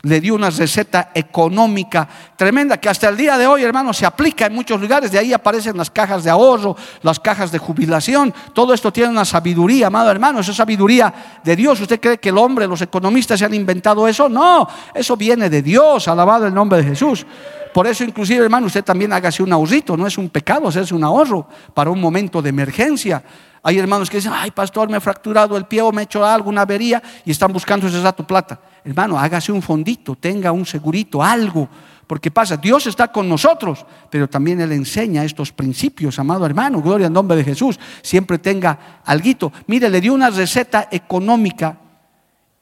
Le dio una receta económica tremenda que hasta el día de hoy, hermano, se aplica en muchos lugares. De ahí aparecen las cajas de ahorro, las cajas de jubilación. Todo esto tiene una sabiduría, amado hermano. Esa sabiduría de Dios. ¿Usted cree que el hombre, los economistas se han inventado eso? No, eso viene de Dios. Alabado el nombre de Jesús. Por eso, inclusive, hermano, usted también hágase un ahorrito. No es un pecado hacerse un ahorro para un momento de emergencia. Hay hermanos que dicen, ay, pastor, me he fracturado el pie o me he hecho algo, una avería, y están buscando ese rato plata. Hermano, hágase un fondito, tenga un segurito, algo. Porque pasa, Dios está con nosotros, pero también Él enseña estos principios, amado hermano, gloria al nombre de Jesús. Siempre tenga algo. Mire, le dio una receta económica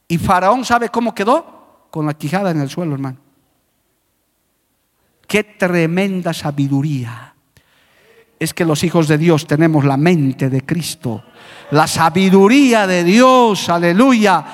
y Faraón sabe cómo quedó, con la quijada en el suelo, hermano. Qué tremenda sabiduría es que los hijos de Dios tenemos la mente de Cristo, la sabiduría de Dios, aleluya.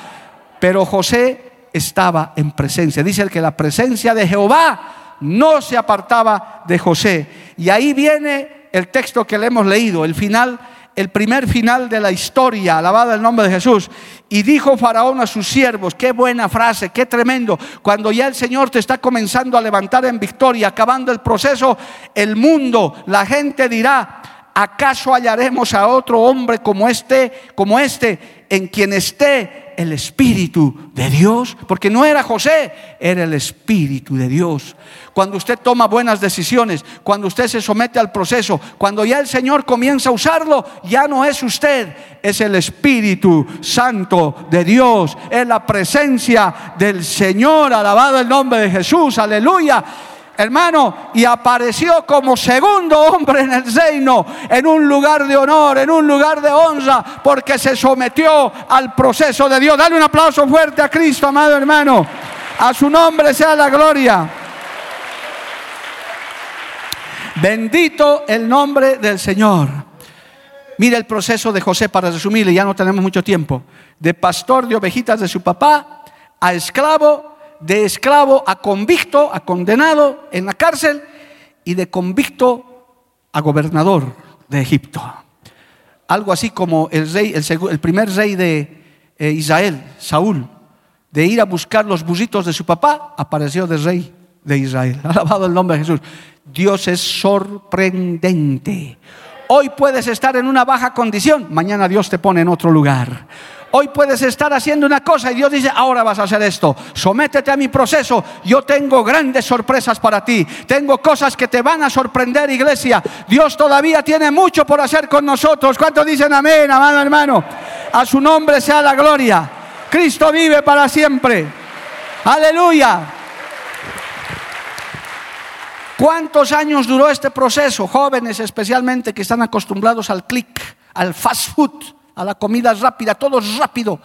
Pero José estaba en presencia. Dice el que la presencia de Jehová no se apartaba de José. Y ahí viene el texto que le hemos leído, el final el primer final de la historia, alabado el nombre de Jesús. Y dijo Faraón a sus siervos, qué buena frase, qué tremendo, cuando ya el Señor te está comenzando a levantar en victoria, acabando el proceso, el mundo, la gente dirá, ¿acaso hallaremos a otro hombre como este, como este, en quien esté el Espíritu de Dios? Porque no era José, era el Espíritu de Dios. Cuando usted toma buenas decisiones, cuando usted se somete al proceso, cuando ya el Señor comienza a usarlo, ya no es usted, es el Espíritu Santo de Dios, es la presencia del Señor, alabado el nombre de Jesús, aleluya hermano, y apareció como segundo hombre en el reino, en un lugar de honor, en un lugar de honra, porque se sometió al proceso de Dios. Dale un aplauso fuerte a Cristo, amado hermano. A su nombre sea la gloria. Bendito el nombre del Señor. Mira el proceso de José para resumirle, ya no tenemos mucho tiempo. De pastor de ovejitas de su papá a esclavo de esclavo a convicto, a condenado en la cárcel y de convicto a gobernador de Egipto. Algo así como el, primer rey de eh, Israel, Saúl, de ir a buscar los busitos de su papá, apareció de rey de Israel. Alabado el nombre de Jesús. Dios es sorprendente. Hoy puedes estar en una baja condición, mañana Dios te pone en otro lugar. Hoy puedes estar haciendo una cosa y Dios dice, ahora vas a hacer esto. Sométete a mi proceso. Yo tengo grandes sorpresas para ti. Tengo cosas que te van a sorprender, iglesia. Dios todavía tiene mucho por hacer con nosotros. ¿Cuántos dicen amén, amado hermano? A su nombre sea la gloria. Cristo vive para siempre. Aleluya. ¿Cuántos años duró este proceso? Jóvenes especialmente que están acostumbrados al clic, al fast food a la comida rápida, todo rápido.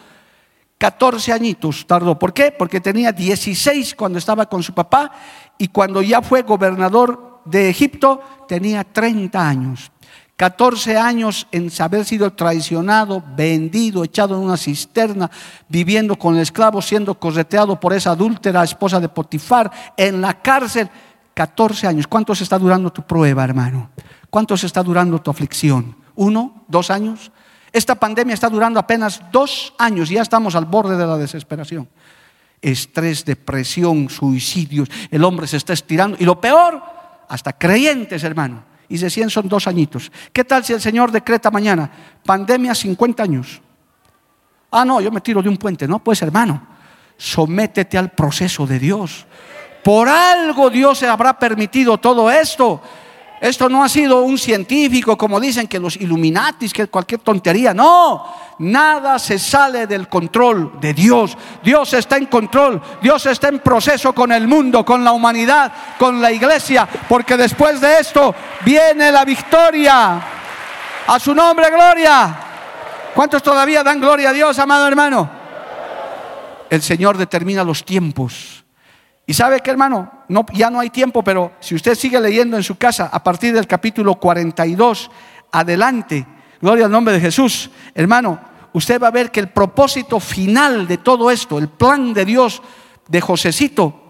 14 añitos tardó. ¿Por qué? Porque tenía 16 cuando estaba con su papá y cuando ya fue gobernador de Egipto tenía 30 años. 14 años en haber sido traicionado, vendido, echado en una cisterna, viviendo con el esclavo, siendo correteado por esa adúltera esposa de Potifar, en la cárcel. 14 años. ¿Cuánto se está durando tu prueba, hermano? ¿Cuánto se está durando tu aflicción? ¿Uno? ¿Dos años? Esta pandemia está durando apenas dos años y ya estamos al borde de la desesperación. Estrés, depresión, suicidios, el hombre se está estirando. Y lo peor, hasta creyentes, hermano. Y de 100 son dos añitos. ¿Qué tal si el Señor decreta mañana pandemia 50 años? Ah, no, yo me tiro de un puente. No, pues hermano, sométete al proceso de Dios. Por algo Dios se habrá permitido todo esto. Esto no ha sido un científico como dicen que los Illuminatis, que cualquier tontería. No, nada se sale del control de Dios. Dios está en control. Dios está en proceso con el mundo, con la humanidad, con la iglesia. Porque después de esto viene la victoria. A su nombre, gloria. ¿Cuántos todavía dan gloria a Dios, amado hermano? El Señor determina los tiempos. Y sabe que hermano, no, ya no hay tiempo, pero si usted sigue leyendo en su casa a partir del capítulo 42 adelante, gloria al nombre de Jesús, hermano, usted va a ver que el propósito final de todo esto, el plan de Dios de Josecito,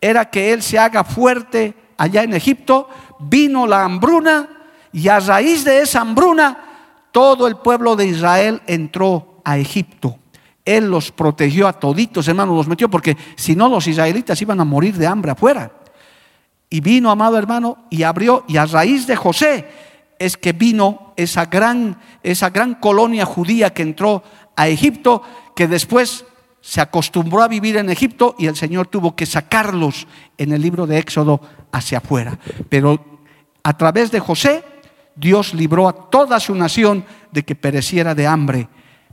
era que él se haga fuerte allá en Egipto, vino la hambruna y a raíz de esa hambruna todo el pueblo de Israel entró a Egipto. Él los protegió a toditos, hermano, los metió, porque si no los israelitas iban a morir de hambre afuera. Y vino, amado hermano, y abrió, y a raíz de José es que vino esa gran, esa gran colonia judía que entró a Egipto, que después se acostumbró a vivir en Egipto y el Señor tuvo que sacarlos en el libro de Éxodo hacia afuera. Pero a través de José, Dios libró a toda su nación de que pereciera de hambre,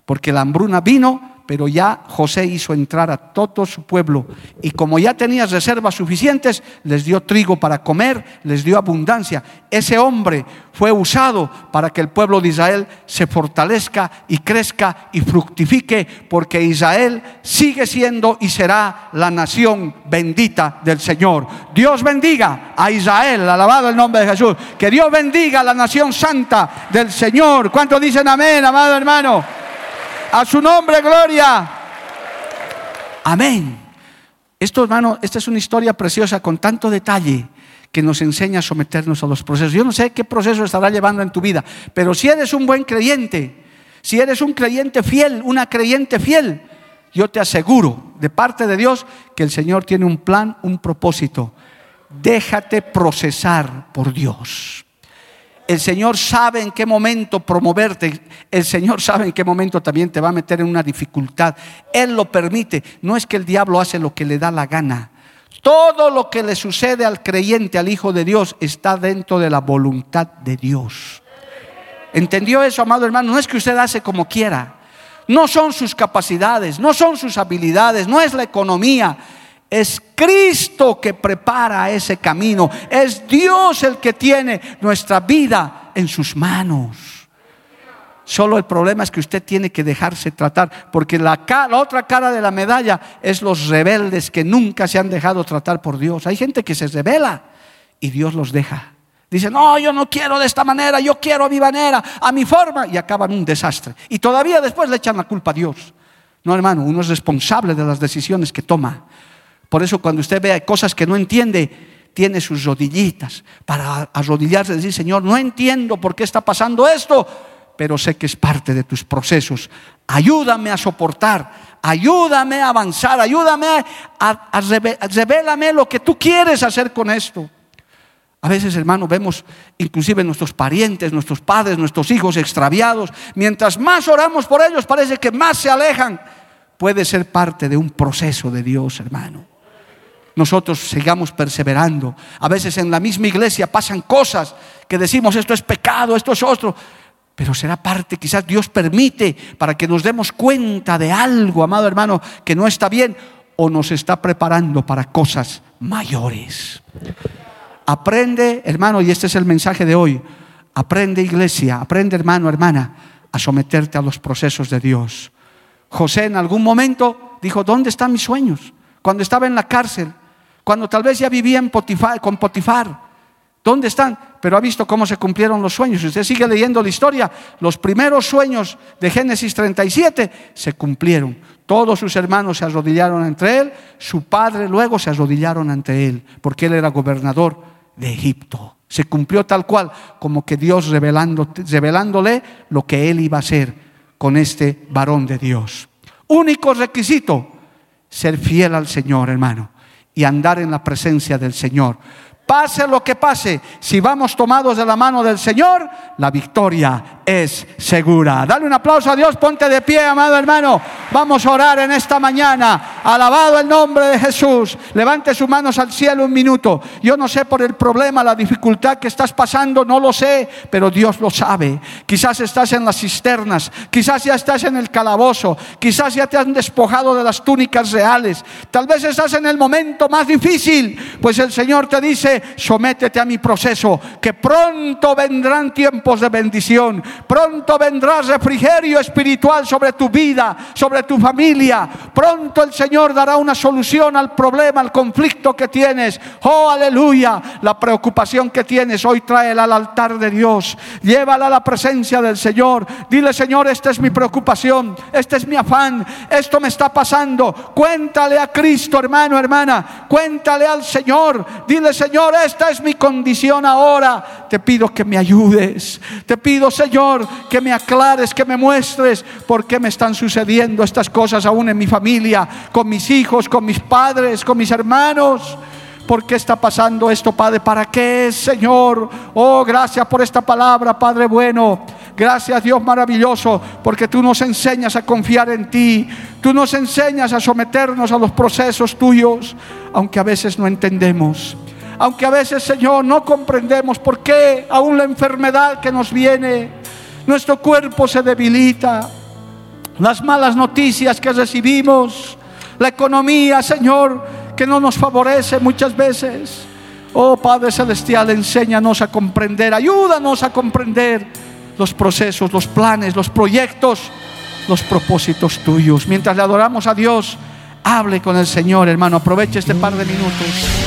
porque la hambruna vino pero ya José hizo entrar a todo su pueblo y como ya tenía reservas suficientes, les dio trigo para comer, les dio abundancia. Ese hombre fue usado para que el pueblo de Israel se fortalezca y crezca y fructifique, porque Israel sigue siendo y será la nación bendita del Señor. Dios bendiga a Israel, alabado el nombre de Jesús. Que Dios bendiga a la nación santa del Señor. ¿Cuántos dicen amén, amado hermano? A su nombre, gloria. Amén. Esto, hermano, esta es una historia preciosa con tanto detalle que nos enseña a someternos a los procesos. Yo no sé qué proceso estará llevando en tu vida, pero si eres un buen creyente, si eres un creyente fiel, una creyente fiel, yo te aseguro de parte de Dios que el Señor tiene un plan, un propósito. Déjate procesar por Dios. El Señor sabe en qué momento promoverte. El Señor sabe en qué momento también te va a meter en una dificultad. Él lo permite. No es que el diablo hace lo que le da la gana. Todo lo que le sucede al creyente, al Hijo de Dios, está dentro de la voluntad de Dios. ¿Entendió eso, amado hermano? No es que usted hace como quiera. No son sus capacidades, no son sus habilidades, no es la economía, es Cristo que prepara ese camino. Es Dios el que tiene nuestra vida en sus manos. Solo el problema es que usted tiene que dejarse tratar, porque la, otra cara de la medalla es los rebeldes que nunca se han dejado tratar por Dios. Hay gente que se revela y Dios los deja. Dice, no, yo no quiero de esta manera, yo quiero a mi manera, a mi forma, y acaban un desastre. Y todavía después le echan la culpa a Dios. No, hermano, uno es responsable de las decisiones que toma. Por eso cuando usted vea cosas que no entiende, tiene sus rodillitas para arrodillarse y decir, Señor, no entiendo por qué está pasando esto, pero sé que es parte de tus procesos. Ayúdame a soportar, ayúdame a avanzar, ayúdame a, a, revélame lo que tú quieres hacer con esto. A veces, hermano, vemos inclusive nuestros parientes, nuestros padres, nuestros hijos extraviados. Mientras más oramos por ellos, parece que más se alejan. Puede ser parte de un proceso de Dios, hermano nosotros sigamos perseverando. A veces en la misma iglesia pasan cosas que decimos esto es pecado, esto es otro, pero será parte, quizás Dios permite para que nos demos cuenta de algo, amado hermano, que no está bien o nos está preparando para cosas mayores. Aprende, hermano, y este es el mensaje de hoy, aprende iglesia, aprende hermano, hermana, a someterte a los procesos de Dios. José en algún momento dijo, ¿dónde están mis sueños? Cuando estaba en la cárcel, cuando tal vez ya vivía con Potifar. ¿Dónde están? Pero ha visto cómo se cumplieron los sueños. Si usted sigue leyendo la historia, los primeros sueños de Génesis 37 se cumplieron. Todos sus hermanos se arrodillaron entre él, su padre luego se arrodillaron ante él, porque él era gobernador de Egipto. Se cumplió tal cual como que Dios revelándole lo que él iba a hacer con este varón de Dios. Único requisito, ser fiel al Señor, hermano y andar en la presencia del Señor. Pase lo que pase, si vamos tomados de la mano del Señor, la victoria es segura. Dale un aplauso a Dios, ponte de pie, amado hermano. Vamos a orar en esta mañana. Alabado el nombre de Jesús. Levante sus manos al cielo un minuto. Yo no sé por el problema, la dificultad que estás pasando, no lo sé, pero Dios lo sabe. Quizás estás en las cisternas, quizás ya estás en el calabozo, quizás ya te han despojado de las túnicas reales. Tal vez estás en el momento más difícil, pues el Señor te dice, sométete a mi proceso, que pronto vendrán tiempos de bendición, pronto vendrá refrigerio espiritual sobre tu vida, sobre tu familia, pronto el Señor dará una solución al problema, al conflicto que tienes. Oh, aleluya, la preocupación que tienes hoy tráela al altar de Dios, llévala a la presencia del Señor, dile Señor, esta es mi preocupación, este es mi afán, esto me está pasando, cuéntale a Cristo, hermano, hermana, cuéntale al Señor, dile Señor, Esta es mi condición ahora. Te pido que me ayudes. Te pido, Señor, que me aclares, que me muestres por qué me están sucediendo estas cosas aún en mi familia, con mis hijos, con mis padres, con mis hermanos. ¿Por qué está pasando esto, Padre? ¿Para qué Señor? Oh, gracias por esta palabra, Padre bueno. Gracias Dios maravilloso, porque tú nos enseñas a confiar en ti. Tú nos enseñas a someternos a los procesos tuyos, aunque a veces no entendemos. Aunque a veces, Señor, no comprendemos por qué aún la enfermedad que nos viene, nuestro cuerpo se debilita. Las malas noticias que recibimos, la economía, Señor, que no nos favorece muchas veces. Oh Padre Celestial, enséñanos a comprender, ayúdanos a comprender los procesos, los planes, los proyectos, los propósitos tuyos. Mientras le adoramos a Dios, hable con el Señor, hermano. Aproveche este par de minutos.